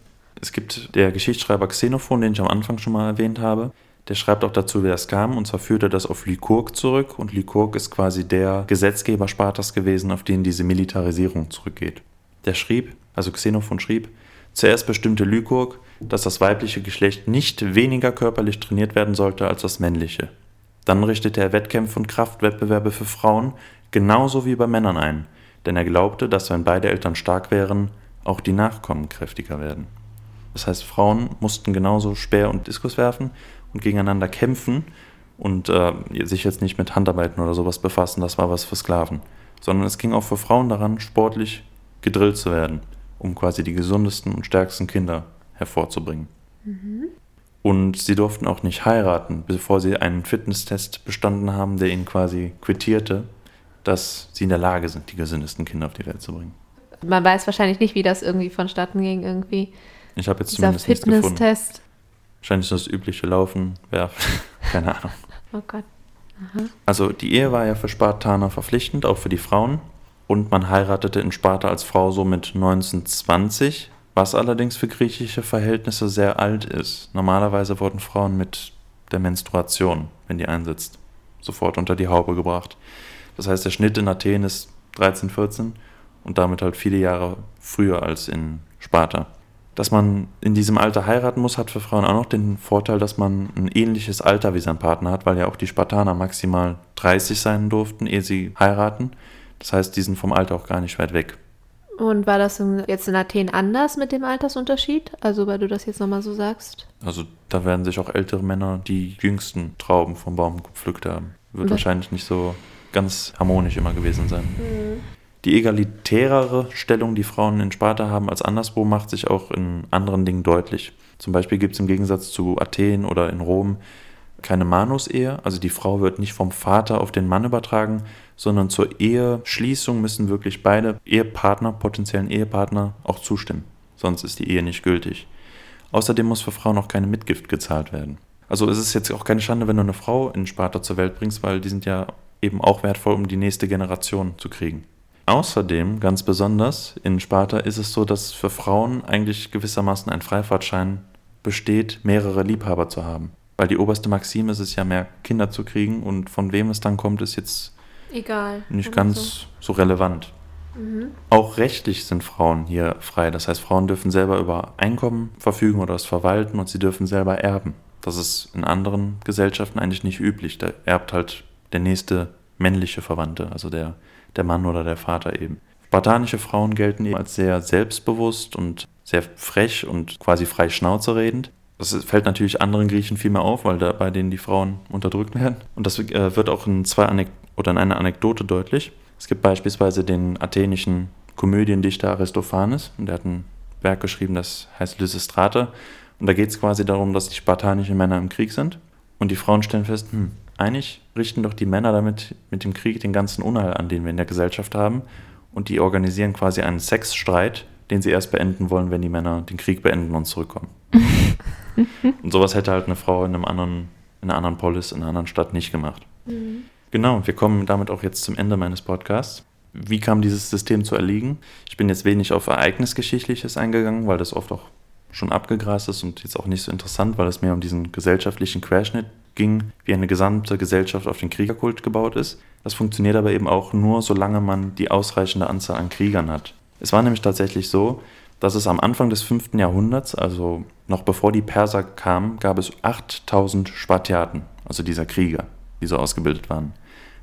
Es gibt der Geschichtsschreiber Xenophon, den ich am Anfang schon mal erwähnt habe. Der schreibt auch dazu, wie das kam. Und zwar führt er das auf Lykurg zurück. Und Lykurg ist quasi der Gesetzgeber Spartas gewesen, auf den diese Militarisierung zurückgeht. Der schrieb, also Xenophon schrieb, zuerst bestimmte Lykurg, dass das weibliche Geschlecht nicht weniger körperlich trainiert werden sollte als das männliche. Dann richtete er Wettkämpfe und Kraftwettbewerbe für Frauen genauso wie bei Männern ein, denn er glaubte, dass wenn beide Eltern stark wären, auch die Nachkommen kräftiger werden. Das heißt, Frauen mussten genauso Speer und Diskus werfen und gegeneinander kämpfen und äh, sich jetzt nicht mit Handarbeiten oder sowas befassen, das war was für Sklaven. Sondern es ging auch für Frauen daran, sportlich gedrillt zu werden, um quasi die gesundesten und stärksten Kinder hervorzubringen. Und sie durften auch nicht heiraten, bevor sie einen Fitnesstest bestanden haben, der ihnen quasi quittierte, dass sie in der Lage sind, die gesündesten Kinder auf die Welt zu bringen. Man weiß wahrscheinlich nicht, wie das irgendwie vonstatten ging, irgendwie. Ich habe jetzt Dieser zumindest. Fitnesstest. Wahrscheinlich das übliche Laufen, werfen, keine Ahnung. Oh Gott. Also die Ehe war ja für Spartaner verpflichtend, auch für die Frauen. Und man heiratete in Sparta als Frau so mit 1920, was allerdings für griechische Verhältnisse sehr alt ist. Normalerweise wurden Frauen mit der Menstruation, wenn die einsetzt, sofort unter die Haube gebracht. Das heißt, der Schnitt in Athen ist 13, 14 und damit halt viele Jahre früher als in Sparta. Dass man in diesem Alter heiraten muss, hat für Frauen auch noch den Vorteil, dass man ein ähnliches Alter wie sein Partner hat, weil ja auch die Spartaner maximal 30 sein durften, ehe sie heiraten. Das heißt, die sind vom Alter auch gar nicht weit weg. Und war das jetzt in Athen anders mit dem Altersunterschied? Also, weil du das jetzt nochmal so sagst? Also da werden sich auch ältere Männer die jüngsten Trauben vom Baum gepflückt haben. Wird Mhm. wahrscheinlich nicht so ganz harmonisch immer gewesen sein. Mhm. Die egalitärere Stellung, die Frauen in Sparta haben als anderswo, macht sich auch in anderen Dingen deutlich. Zum Beispiel gibt es im Gegensatz zu Athen oder in Rom keine Manus-Ehe, also die Frau wird nicht vom Vater auf den Mann übertragen, sondern zur Eheschließung müssen wirklich beide Ehepartner, potenziellen Ehepartner, auch zustimmen. Sonst ist die Ehe nicht gültig. Außerdem muss für Frauen auch keine Mitgift gezahlt werden. Also es ist jetzt auch keine Schande, wenn du eine Frau in Sparta zur Welt bringst, weil die sind ja eben auch wertvoll, um die nächste Generation zu kriegen. Außerdem, ganz besonders, in Sparta ist es so, dass für Frauen eigentlich gewissermaßen ein Freifahrtschein besteht, mehrere Liebhaber zu haben. Weil die oberste Maxime ist es ja, mehr Kinder zu kriegen und von wem es dann kommt, ist jetzt Egal. nicht ganz so relevant. So. Mhm. Auch rechtlich sind Frauen hier frei. Das heißt, Frauen dürfen selber über Einkommen verfügen oder es verwalten und sie dürfen selber erben. Das ist in anderen Gesellschaften eigentlich nicht üblich. Da erbt halt der nächste männliche Verwandte, also der, der Mann oder der Vater eben. Spartanische Frauen gelten eben als sehr selbstbewusst und sehr frech und quasi frei Schnauze redend. Das fällt natürlich anderen Griechen viel mehr auf, weil da bei denen die Frauen unterdrückt werden. Und das äh, wird auch in zwei Anek oder in einer Anekdote deutlich. Es gibt beispielsweise den athenischen Komödiendichter Aristophanes, und der hat ein Werk geschrieben, das heißt Lysistrate. Und da geht es quasi darum, dass die spartanischen Männer im Krieg sind. Und die Frauen stellen fest, hm, eigentlich richten doch die Männer damit mit dem Krieg den ganzen Unheil an, den wir in der Gesellschaft haben. Und die organisieren quasi einen Sexstreit, den sie erst beenden wollen, wenn die Männer den Krieg beenden und zurückkommen. und sowas hätte halt eine Frau in einem anderen, in einer anderen Polis, in einer anderen Stadt nicht gemacht. Mhm. Genau, wir kommen damit auch jetzt zum Ende meines Podcasts. Wie kam dieses System zu erliegen? Ich bin jetzt wenig auf Ereignisgeschichtliches eingegangen, weil das oft auch schon abgegrast ist und jetzt auch nicht so interessant, weil es mehr um diesen gesellschaftlichen Querschnitt ging, wie eine gesamte Gesellschaft auf den Kriegerkult gebaut ist. Das funktioniert aber eben auch nur, solange man die ausreichende Anzahl an Kriegern hat. Es war nämlich tatsächlich so, dass es am Anfang des 5. Jahrhunderts, also noch bevor die Perser kamen, gab es 8000 Spartiaten, also dieser Krieger, die so ausgebildet waren.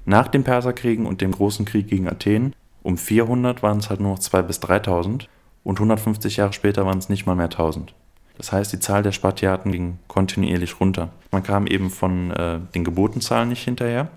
Nach den Perserkriegen und dem großen Krieg gegen Athen, um 400 waren es halt nur noch 2.000 bis 3.000 und 150 Jahre später waren es nicht mal mehr 1.000. Das heißt, die Zahl der Spartiaten ging kontinuierlich runter. Man kam eben von äh, den Geburtenzahlen nicht hinterher.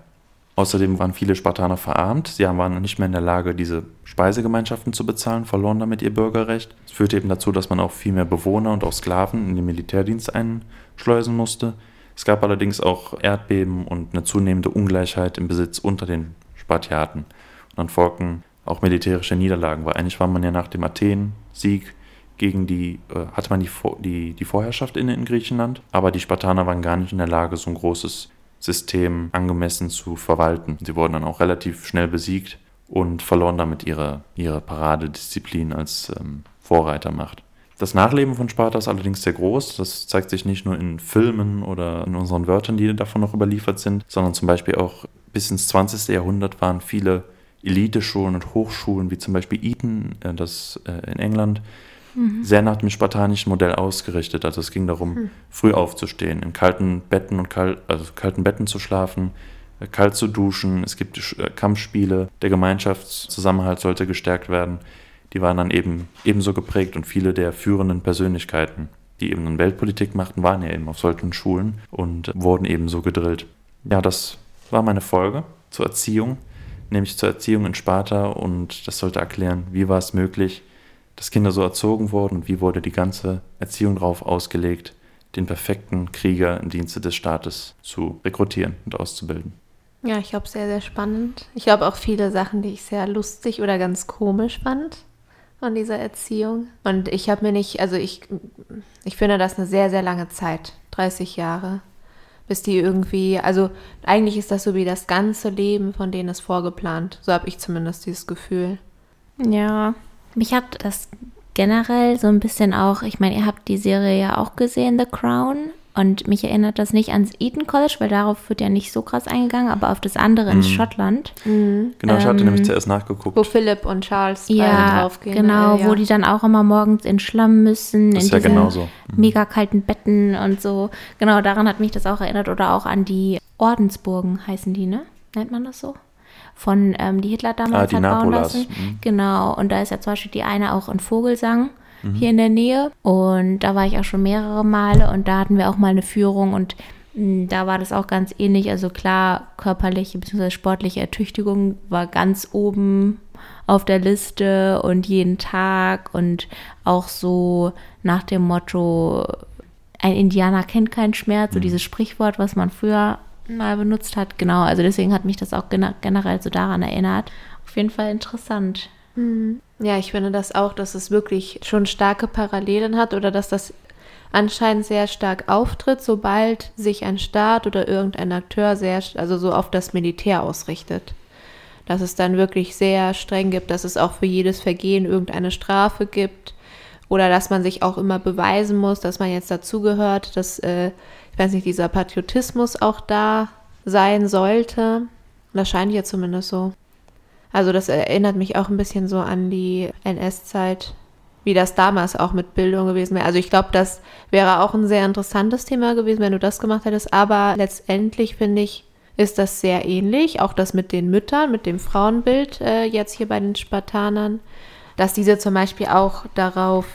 Außerdem waren viele Spartaner verarmt. Sie waren nicht mehr in der Lage, diese Speisegemeinschaften zu bezahlen, verloren damit ihr Bürgerrecht. Es führte eben dazu, dass man auch viel mehr Bewohner und auch Sklaven in den Militärdienst einschleusen musste. Es gab allerdings auch Erdbeben und eine zunehmende Ungleichheit im Besitz unter den Spartiaten. Und dann folgten auch militärische Niederlagen, weil eigentlich war man ja nach dem Athen-Sieg gegen die, äh, hatte man die, die, die Vorherrschaft inne in Griechenland, aber die Spartaner waren gar nicht in der Lage, so ein großes System angemessen zu verwalten. Sie wurden dann auch relativ schnell besiegt und verloren damit ihre, ihre Paradedisziplin als ähm, Vorreitermacht. Das Nachleben von Sparta ist allerdings sehr groß. Das zeigt sich nicht nur in Filmen oder in unseren Wörtern, die davon noch überliefert sind, sondern zum Beispiel auch bis ins 20. Jahrhundert waren viele Eliteschulen und Hochschulen, wie zum Beispiel Eton, äh, das äh, in England, sehr nach dem spartanischen Modell ausgerichtet. Also es ging darum, früh aufzustehen, in kalten Betten und kalt, also kalten Betten zu schlafen, äh, kalt zu duschen. Es gibt äh, Kampfspiele. Der Gemeinschaftszusammenhalt sollte gestärkt werden. Die waren dann eben ebenso geprägt und viele der führenden Persönlichkeiten, die eben dann Weltpolitik machten, waren ja eben auf solchen Schulen und wurden ebenso gedrillt. Ja, das war meine Folge zur Erziehung, nämlich zur Erziehung in Sparta und das sollte erklären, wie war es möglich, dass Kinder so erzogen wurden und wie wurde die ganze Erziehung darauf ausgelegt, den perfekten Krieger im Dienste des Staates zu rekrutieren und auszubilden. Ja, ich glaube, sehr, sehr spannend. Ich glaube auch viele Sachen, die ich sehr lustig oder ganz komisch fand. von dieser Erziehung. Und ich habe mir nicht, also ich, ich finde das eine sehr, sehr lange Zeit, 30 Jahre, bis die irgendwie, also eigentlich ist das so wie das ganze Leben von denen ist vorgeplant. So habe ich zumindest dieses Gefühl. Ja, mich hat das generell so ein bisschen auch, ich meine, ihr habt die Serie ja auch gesehen, The Crown. Und mich erinnert das nicht ans Eton College, weil darauf wird ja nicht so krass eingegangen, aber auf das andere in Mhm. Schottland. Genau, ich hatte Ähm, nämlich zuerst nachgeguckt. Wo Philipp und Charles beide Ja, draufgehen. genau, äh, ja. wo die dann auch immer morgens in Schlamm müssen, Das in ist ja diese genauso. Mhm. mega kalten Betten und so. Genau, daran hat mich das auch erinnert. Oder auch an die Ordensburgen heißen die, ne? Nennt man das so? Von, ähm, die Hitler damals Ah, die hat bauen Napolas. lassen. Mhm. Genau, und da ist ja zum Beispiel die eine auch in Vogelsang hier in der Nähe. Und da war ich auch schon mehrere Male und da hatten wir auch mal eine Führung und mh, da war das auch ganz ähnlich. Also klar, körperliche bzw. sportliche Ertüchtigung war ganz oben auf der Liste und jeden Tag und auch so nach dem Motto, ein Indianer kennt keinen Schmerz, so dieses Sprichwort, was man früher mal benutzt hat. Genau, also deswegen hat mich das auch generell so daran erinnert. Auf jeden Fall interessant. Ja, ich finde das auch, dass es wirklich schon starke Parallelen hat oder dass das anscheinend sehr stark auftritt, sobald sich ein Staat oder irgendein Akteur sehr, also so auf das Militär ausrichtet. Dass es dann wirklich sehr streng gibt, dass es auch für jedes Vergehen irgendeine Strafe gibt oder dass man sich auch immer beweisen muss, dass man jetzt dazugehört, dass, äh, ich weiß nicht, dieser Patriotismus auch da sein sollte. Das scheint ja zumindest so. Also das erinnert mich auch ein bisschen so an die NS-Zeit, wie das damals auch mit Bildung gewesen wäre. Also ich glaube, das wäre auch ein sehr interessantes Thema gewesen, wenn du das gemacht hättest. Aber letztendlich finde ich, ist das sehr ähnlich. Auch das mit den Müttern, mit dem Frauenbild äh, jetzt hier bei den Spartanern, dass diese zum Beispiel auch darauf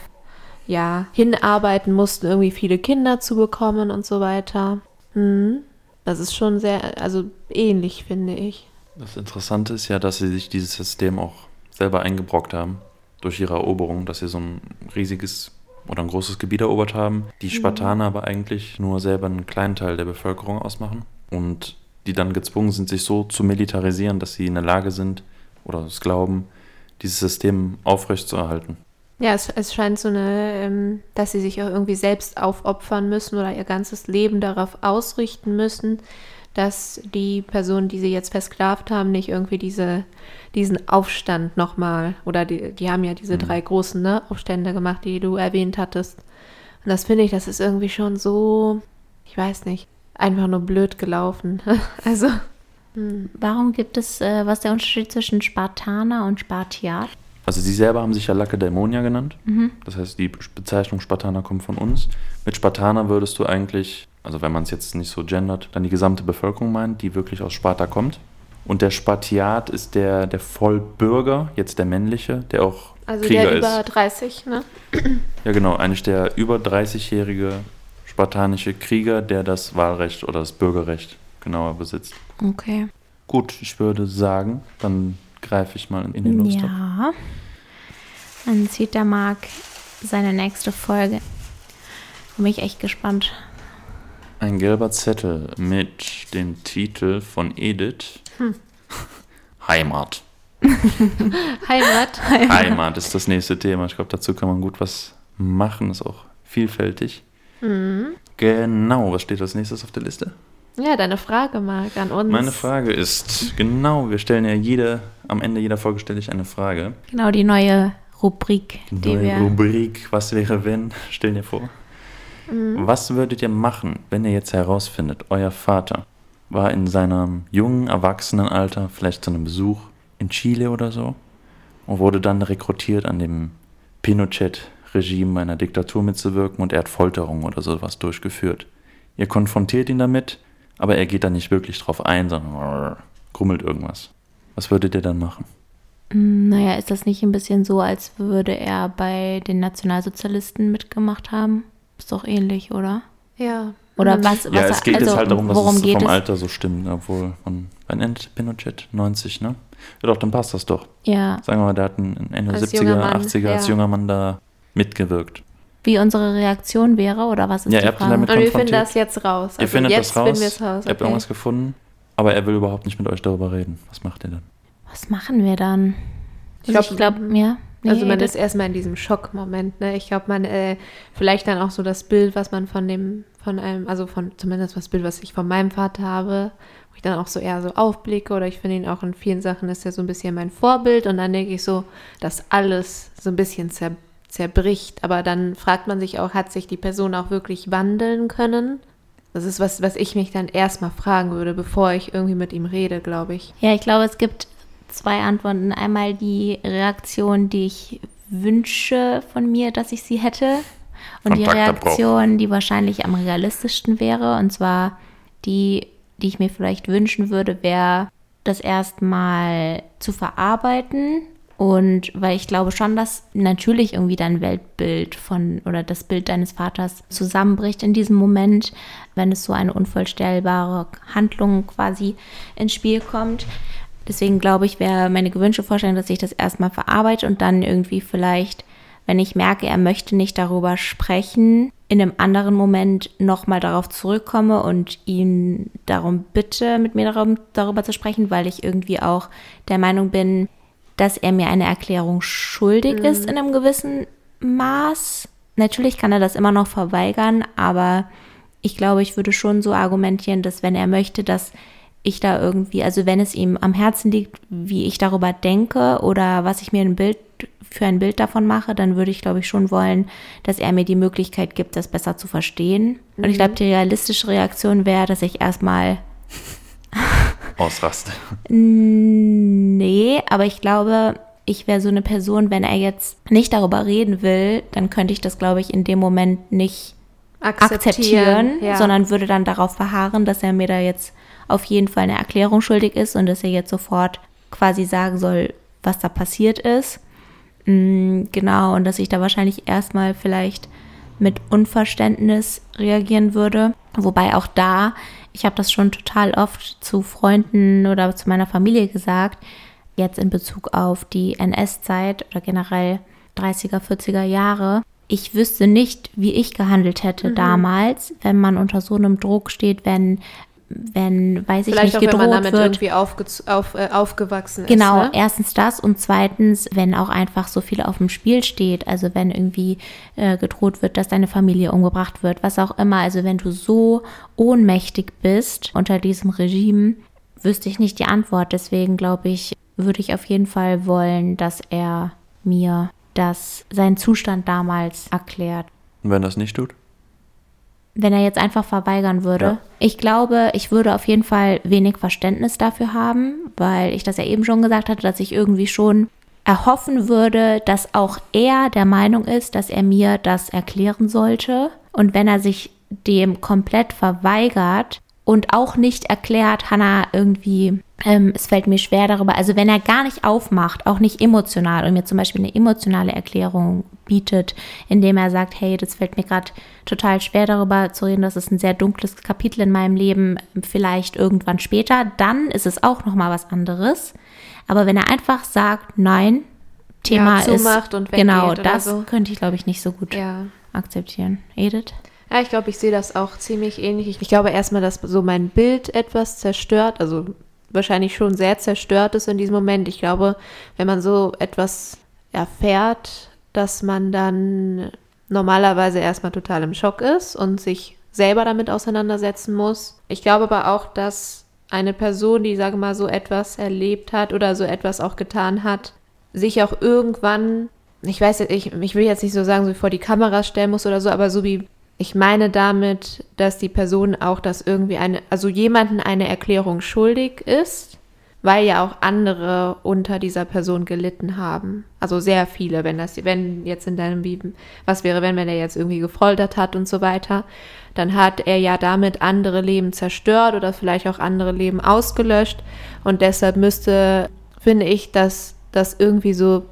ja hinarbeiten mussten, irgendwie viele Kinder zu bekommen und so weiter. Mhm. Das ist schon sehr, also ähnlich finde ich. Das Interessante ist ja, dass sie sich dieses System auch selber eingebrockt haben durch ihre Eroberung, dass sie so ein riesiges oder ein großes Gebiet erobert haben, die Spartaner aber eigentlich nur selber einen kleinen Teil der Bevölkerung ausmachen und die dann gezwungen sind, sich so zu militarisieren, dass sie in der Lage sind oder es glauben, dieses System aufrechtzuerhalten. Ja, es, es scheint so eine, ähm, dass sie sich auch irgendwie selbst aufopfern müssen oder ihr ganzes Leben darauf ausrichten müssen, dass die Personen, die sie jetzt versklavt haben, nicht irgendwie diese, diesen Aufstand nochmal, oder die, die haben ja diese drei großen ne, Aufstände gemacht, die du erwähnt hattest. Und das finde ich, das ist irgendwie schon so, ich weiß nicht, einfach nur blöd gelaufen. also, Warum gibt es, äh, was der Unterschied zwischen Spartaner und Spartiat? Also sie selber haben sich ja Lakedaimonia genannt. Das heißt, die Bezeichnung Spartaner kommt von uns. Mit Spartaner würdest du eigentlich, also wenn man es jetzt nicht so gendert, dann die gesamte Bevölkerung meinen, die wirklich aus Sparta kommt. Und der Spartiat ist der, der Vollbürger, jetzt der männliche, der auch also Krieger der über ist. 30, ne? Ja genau, eigentlich der über 30-jährige spartanische Krieger, der das Wahlrecht oder das Bürgerrecht genauer besitzt. Okay. Gut, ich würde sagen, dann greife ich mal in den Lostopf. Ja. Dann zieht der Marc seine nächste Folge. Bin ich echt gespannt. Ein gelber Zettel mit dem Titel von Edith. Heimat. Heimat. Heimat ist das nächste Thema. Ich glaube, dazu kann man gut was machen. Ist auch vielfältig. Genau, was steht als nächstes auf der Liste? Ja, deine Frage, Marc, an uns. Meine Frage ist, genau, wir stellen ja jede, am Ende jeder Folge stelle ich eine Frage. Genau, die neue Rubrik, die Neue wir. Rubrik, was wäre wenn? Stellen dir vor. Was würdet ihr machen, wenn ihr jetzt herausfindet, euer Vater war in seinem jungen Erwachsenenalter vielleicht zu einem Besuch in Chile oder so und wurde dann rekrutiert an dem Pinochet-Regime einer Diktatur mitzuwirken und er hat Folterungen oder sowas durchgeführt. Ihr konfrontiert ihn damit, aber er geht da nicht wirklich drauf ein, sondern grummelt irgendwas. Was würdet ihr dann machen? Hm, Naja, ist das nicht ein bisschen so, als würde er bei den Nationalsozialisten mitgemacht haben? Ist doch ähnlich, oder? Ja. Oder Mhm. was? Ja, was es geht also, jetzt halt darum, dass es geht vom es? Alter so stimmt, obwohl von wann endet Pinochet? 90, ne? Ja doch, dann passt das doch. Ja, Sagen wir mal, der hat ein Ende Als 70er, junger Mann, 80er als ja. junger Mann da mitgewirkt. Wie unsere Reaktion wäre, oder was ist Ja, die ihr Frage? damit Und wir finden das jetzt raus. Also ihr findet jetzt das raus, finden raus. ihr habt Okay. irgendwas gefunden, aber er will überhaupt nicht mit euch darüber reden. Was macht ihr dann? Was machen wir dann? Ich Also glaub- ich glaube, ja. Nee, also man ist erstmal in diesem Schockmoment, ne? Ich glaube, man äh, vielleicht dann auch so das Bild, was man von dem, von einem, also von zumindest das Bild, was ich von meinem Vater habe, wo ich dann auch so eher so aufblicke oder ich finde ihn auch in vielen Sachen ist er so ein bisschen mein Vorbild und dann denke ich so, dass alles so ein bisschen zer, zerbricht. Aber dann fragt man sich auch, hat sich die Person auch wirklich wandeln können? Das ist was, was ich mich dann erstmal fragen würde, bevor ich irgendwie mit ihm rede, glaube ich. Ja, ich glaube, es gibt zwei Antworten. Einmal die Reaktion, die ich wünsche von mir, dass ich sie hätte. Und die Reaktion, die wahrscheinlich am realistischsten wäre. Und zwar die, die ich mir vielleicht wünschen würde, wäre, das erstmal zu verarbeiten. Und weil ich glaube schon, dass natürlich irgendwie dein Weltbild von oder das Bild deines Vaters zusammenbricht in diesem Moment, wenn es so eine unvollstellbare Handlung quasi ins Spiel kommt. Deswegen glaube ich, wäre meine gewünschte Vorstellung, dass ich das erstmal verarbeite und dann irgendwie vielleicht, wenn ich merke, er möchte nicht darüber sprechen, in einem anderen Moment nochmal darauf zurückkomme und ihn darum bitte, mit mir darum, darüber zu sprechen, weil ich irgendwie auch der Meinung bin, dass er mir eine Erklärung schuldig mhm. ist in einem gewissen Maß. Natürlich kann er das immer noch verweigern, aber ich glaube, ich würde schon so argumentieren, dass wenn er möchte, dass ich da irgendwie, also wenn es ihm am Herzen liegt, wie ich darüber denke oder was ich mir ein Bild für ein Bild davon mache, dann würde ich, glaube ich, schon wollen, dass er mir die Möglichkeit gibt, das besser zu verstehen. Mhm. Und ich glaube, die realistische Reaktion wäre, dass ich erstmal ausraste. nee, aber ich glaube, ich wäre so eine Person, wenn er jetzt nicht darüber reden will, dann könnte ich das, glaube ich, in dem Moment nicht akzeptieren, akzeptieren ja. sondern würde dann darauf verharren, dass er mir da jetzt auf jeden Fall eine Erklärung schuldig ist und dass er jetzt sofort quasi sagen soll, was da passiert ist. Genau, und dass ich da wahrscheinlich erstmal vielleicht mit Unverständnis reagieren würde. Wobei auch da, ich habe das schon total oft zu Freunden oder zu meiner Familie gesagt, jetzt in Bezug auf die NS-Zeit oder generell 30er, 40er Jahre. Ich wüsste nicht, wie ich gehandelt hätte mhm. damals, wenn man unter so einem Druck steht, wenn wenn, weiß Vielleicht ich nicht, auch, gedroht wenn man damit wird. irgendwie auf, äh, aufgewachsen genau, ist. Genau, ne? erstens das und zweitens, wenn auch einfach so viel auf dem Spiel steht, also wenn irgendwie äh, gedroht wird, dass deine Familie umgebracht wird, was auch immer, also wenn du so ohnmächtig bist unter diesem Regime, wüsste ich nicht die Antwort. Deswegen glaube ich, würde ich auf jeden Fall wollen, dass er mir das, seinen Zustand damals erklärt. Und wenn das nicht tut? Wenn er jetzt einfach verweigern würde. Ja. Ich glaube, ich würde auf jeden Fall wenig Verständnis dafür haben, weil ich das ja eben schon gesagt hatte, dass ich irgendwie schon erhoffen würde, dass auch er der Meinung ist, dass er mir das erklären sollte. Und wenn er sich dem komplett verweigert, und auch nicht erklärt, Hannah, irgendwie, ähm, es fällt mir schwer darüber. Also wenn er gar nicht aufmacht, auch nicht emotional und mir zum Beispiel eine emotionale Erklärung bietet, indem er sagt, hey, das fällt mir gerade total schwer darüber zu reden, das ist ein sehr dunkles Kapitel in meinem Leben, vielleicht irgendwann später, dann ist es auch noch mal was anderes. Aber wenn er einfach sagt, nein, Thema ja, ist und genau das so. könnte ich glaube ich nicht so gut ja. akzeptieren. Edith? Ja, ich glaube, ich sehe das auch ziemlich ähnlich. Ich glaube erstmal, dass so mein Bild etwas zerstört, also wahrscheinlich schon sehr zerstört ist in diesem Moment. Ich glaube, wenn man so etwas erfährt, dass man dann normalerweise erstmal total im Schock ist und sich selber damit auseinandersetzen muss. Ich glaube aber auch, dass eine Person, die, sage mal, so etwas erlebt hat oder so etwas auch getan hat, sich auch irgendwann, ich weiß, ich, ich will jetzt nicht so sagen, so vor die Kamera stellen muss oder so, aber so wie ich meine damit, dass die Person auch das irgendwie eine, also jemanden eine Erklärung schuldig ist, weil ja auch andere unter dieser Person gelitten haben. Also sehr viele, wenn das, wenn jetzt in deinem Bibel, was wäre, wenn, wenn er jetzt irgendwie gefoltert hat und so weiter, dann hat er ja damit andere Leben zerstört oder vielleicht auch andere Leben ausgelöscht und deshalb müsste, finde ich, dass das irgendwie so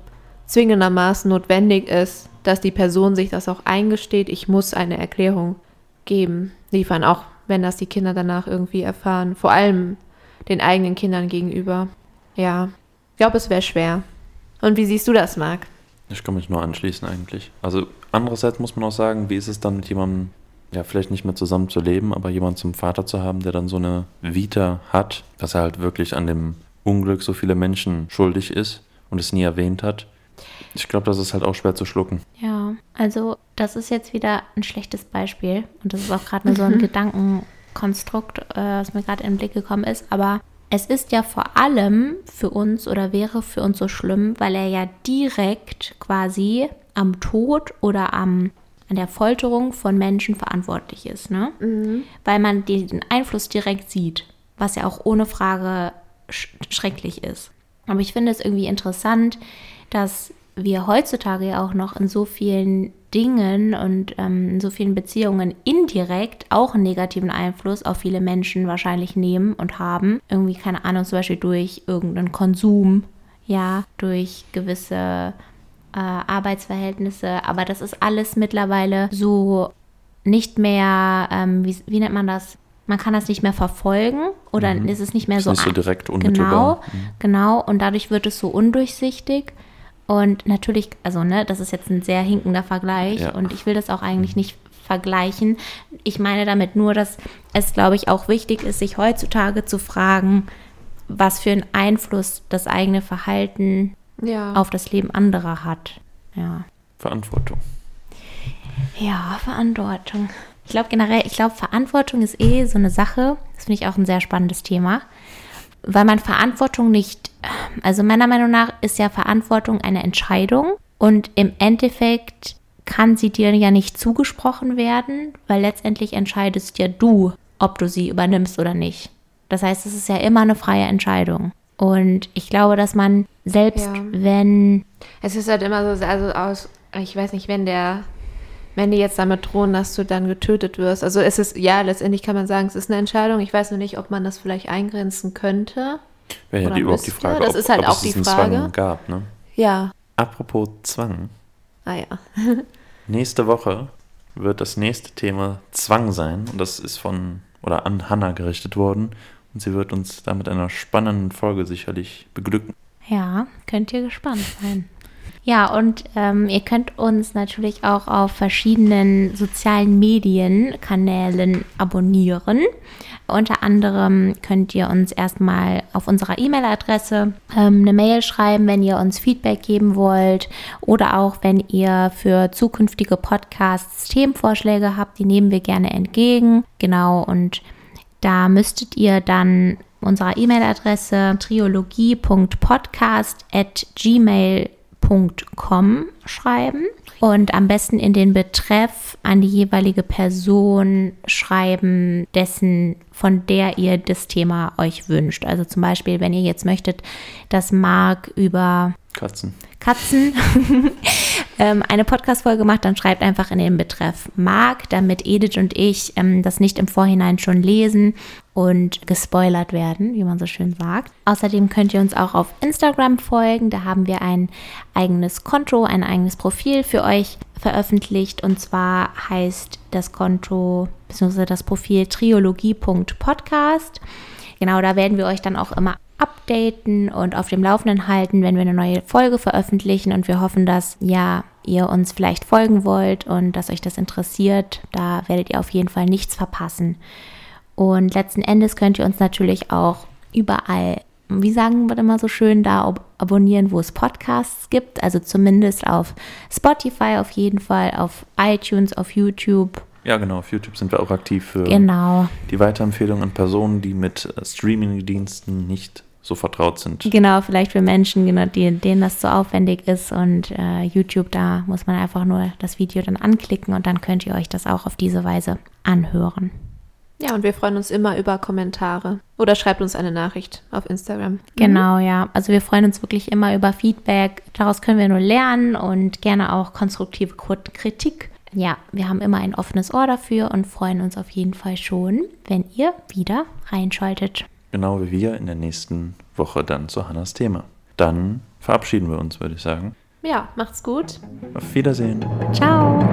zwingendermaßen notwendig ist, dass die Person sich das auch eingesteht, ich muss eine Erklärung geben, liefern, auch wenn das die Kinder danach irgendwie erfahren, vor allem den eigenen Kindern gegenüber. Ja, ich glaube, es wäre schwer. Und wie siehst du das, Marc? Ich kann mich nur anschließen eigentlich. Also andererseits muss man auch sagen, wie ist es dann mit jemandem, ja, vielleicht nicht mehr zusammen zu leben, aber jemanden zum Vater zu haben, der dann so eine Vita hat, dass er halt wirklich an dem Unglück so viele Menschen schuldig ist und es nie erwähnt hat Ich glaube, das ist halt auch schwer zu schlucken. Ja, also das ist jetzt wieder ein schlechtes Beispiel und das ist auch gerade nur so ein Gedankenkonstrukt, äh, was mir gerade in den Blick gekommen ist. Aber es ist ja vor allem für uns oder wäre für uns so schlimm, weil er ja direkt quasi am Tod oder am an der Folterung von Menschen verantwortlich ist, ne? Weil man den Einfluss direkt sieht, was ja auch ohne Frage sch schrecklich ist. Aber ich finde es irgendwie interessant, dass wir heutzutage ja auch noch in so vielen Dingen und ähm, in so vielen Beziehungen indirekt auch einen negativen Einfluss auf viele Menschen wahrscheinlich nehmen und haben. Irgendwie, keine Ahnung, zum Beispiel durch irgendeinen Konsum, ja, durch gewisse äh, Arbeitsverhältnisse. Aber das ist alles mittlerweile so nicht mehr, ähm, wie, wie nennt man das? Man kann das nicht mehr verfolgen oder ist es nicht mehr Ist so nicht so direkt Genau, unmittelbar. genau. Und dadurch wird es so undurchsichtig. Und natürlich, also ne, das ist jetzt ein sehr hinkender Vergleich Ja. und ich will das auch eigentlich nicht vergleichen. Ich meine damit nur, dass es, glaube ich, auch wichtig ist, sich heutzutage zu fragen, was für einen Einfluss das eigene Verhalten Ja. auf das Leben anderer hat. Ja. Verantwortung. Ja, Verantwortung. Ich glaube generell, ich glaube, Verantwortung ist eh so eine Sache. Das finde ich auch ein sehr spannendes Thema. Weil man Verantwortung nicht, also meiner Meinung nach ist ja Verantwortung eine Entscheidung und im Endeffekt kann sie dir ja nicht zugesprochen werden, weil letztendlich entscheidest ja du, ob du sie übernimmst oder nicht. Das heißt, es ist ja immer eine freie Entscheidung. Und ich glaube, dass man selbst, Ja. wenn Es ist halt immer so, also aus, ich weiß nicht, wenn der, wenn die jetzt damit drohen, dass du dann getötet wirst. Also es ist, ja, letztendlich kann man sagen, es ist eine Entscheidung. Ich weiß nur nicht, ob man das vielleicht eingrenzen könnte. Wäre ja die, überhaupt die. Frage, Das ob, ist halt ob auch es die diesen Frage. Zwang gab. Ne? Ja. Apropos Zwang. Ah ja. Nächste Woche wird das nächste Thema Zwang sein. Und das ist von oder an Hannah gerichtet worden. Und sie wird uns da mit einer spannenden Folge sicherlich beglücken. Ja, könnt ihr gespannt sein. Ja, und ähm, ihr könnt uns natürlich auch auf verschiedenen sozialen Medienkanälen abonnieren. Unter anderem könnt ihr uns erstmal auf unserer E-Mail-Adresse ähm, eine Mail schreiben, wenn ihr uns Feedback geben wollt oder auch wenn ihr für zukünftige Podcasts Themenvorschläge habt, die nehmen wir gerne entgegen. Genau, und da müsstet ihr dann unserer E-Mail-Adresse triologie.podcast.gmail.com schreiben und am besten in den Betreff an die jeweilige Person schreiben, dessen von der ihr das Thema euch wünscht. Also zum Beispiel, wenn ihr jetzt möchtet, dass Marc über Katzen. Katzen ähm, eine Podcast-Folge macht, dann schreibt einfach in den Betreff Marc, damit Edith und ich ähm, das nicht im Vorhinein schon lesen und gespoilert werden, wie man so schön sagt. Außerdem könnt ihr uns auch auf Instagram folgen. Da haben wir ein eigenes Konto, ein eigenes Profil für euch veröffentlicht. Und zwar heißt das Konto bzw. das Profil triologie.podcast. Genau, da werden wir euch dann auch immer updaten und auf dem Laufenden halten, wenn wir eine neue Folge veröffentlichen. Und wir hoffen, dass ja ihr uns vielleicht folgen wollt und dass euch das interessiert. Da werdet ihr auf jeden Fall nichts verpassen. Und letzten Endes könnt ihr uns natürlich auch überall, wie sagen wir immer so schön, da ab abonnieren, wo es Podcasts gibt. Also zumindest auf Spotify auf jeden Fall, auf iTunes, auf YouTube. Ja, genau. Auf YouTube sind wir auch aktiv für Genau. die Weiterempfehlung an Personen, die mit äh, Streaming-Diensten nicht so vertraut sind. Genau, vielleicht für Menschen, genau, die, denen das so aufwendig ist und äh, YouTube, da muss man einfach nur das Video dann anklicken und dann könnt ihr euch das auch auf diese Weise anhören. Ja, und wir freuen uns immer über Kommentare. Oder schreibt uns eine Nachricht auf Instagram. Genau, ja. Also wir freuen uns wirklich immer über Feedback. Daraus können wir nur lernen und gerne auch konstruktive Kritik. Ja, wir haben immer ein offenes Ohr dafür und freuen uns auf jeden Fall schon, wenn ihr wieder reinschaltet. Genau wie wir in der nächsten Woche dann zu Hannas Thema. Dann verabschieden wir uns, würde ich sagen. Ja, macht's gut. Auf Wiedersehen. Ciao!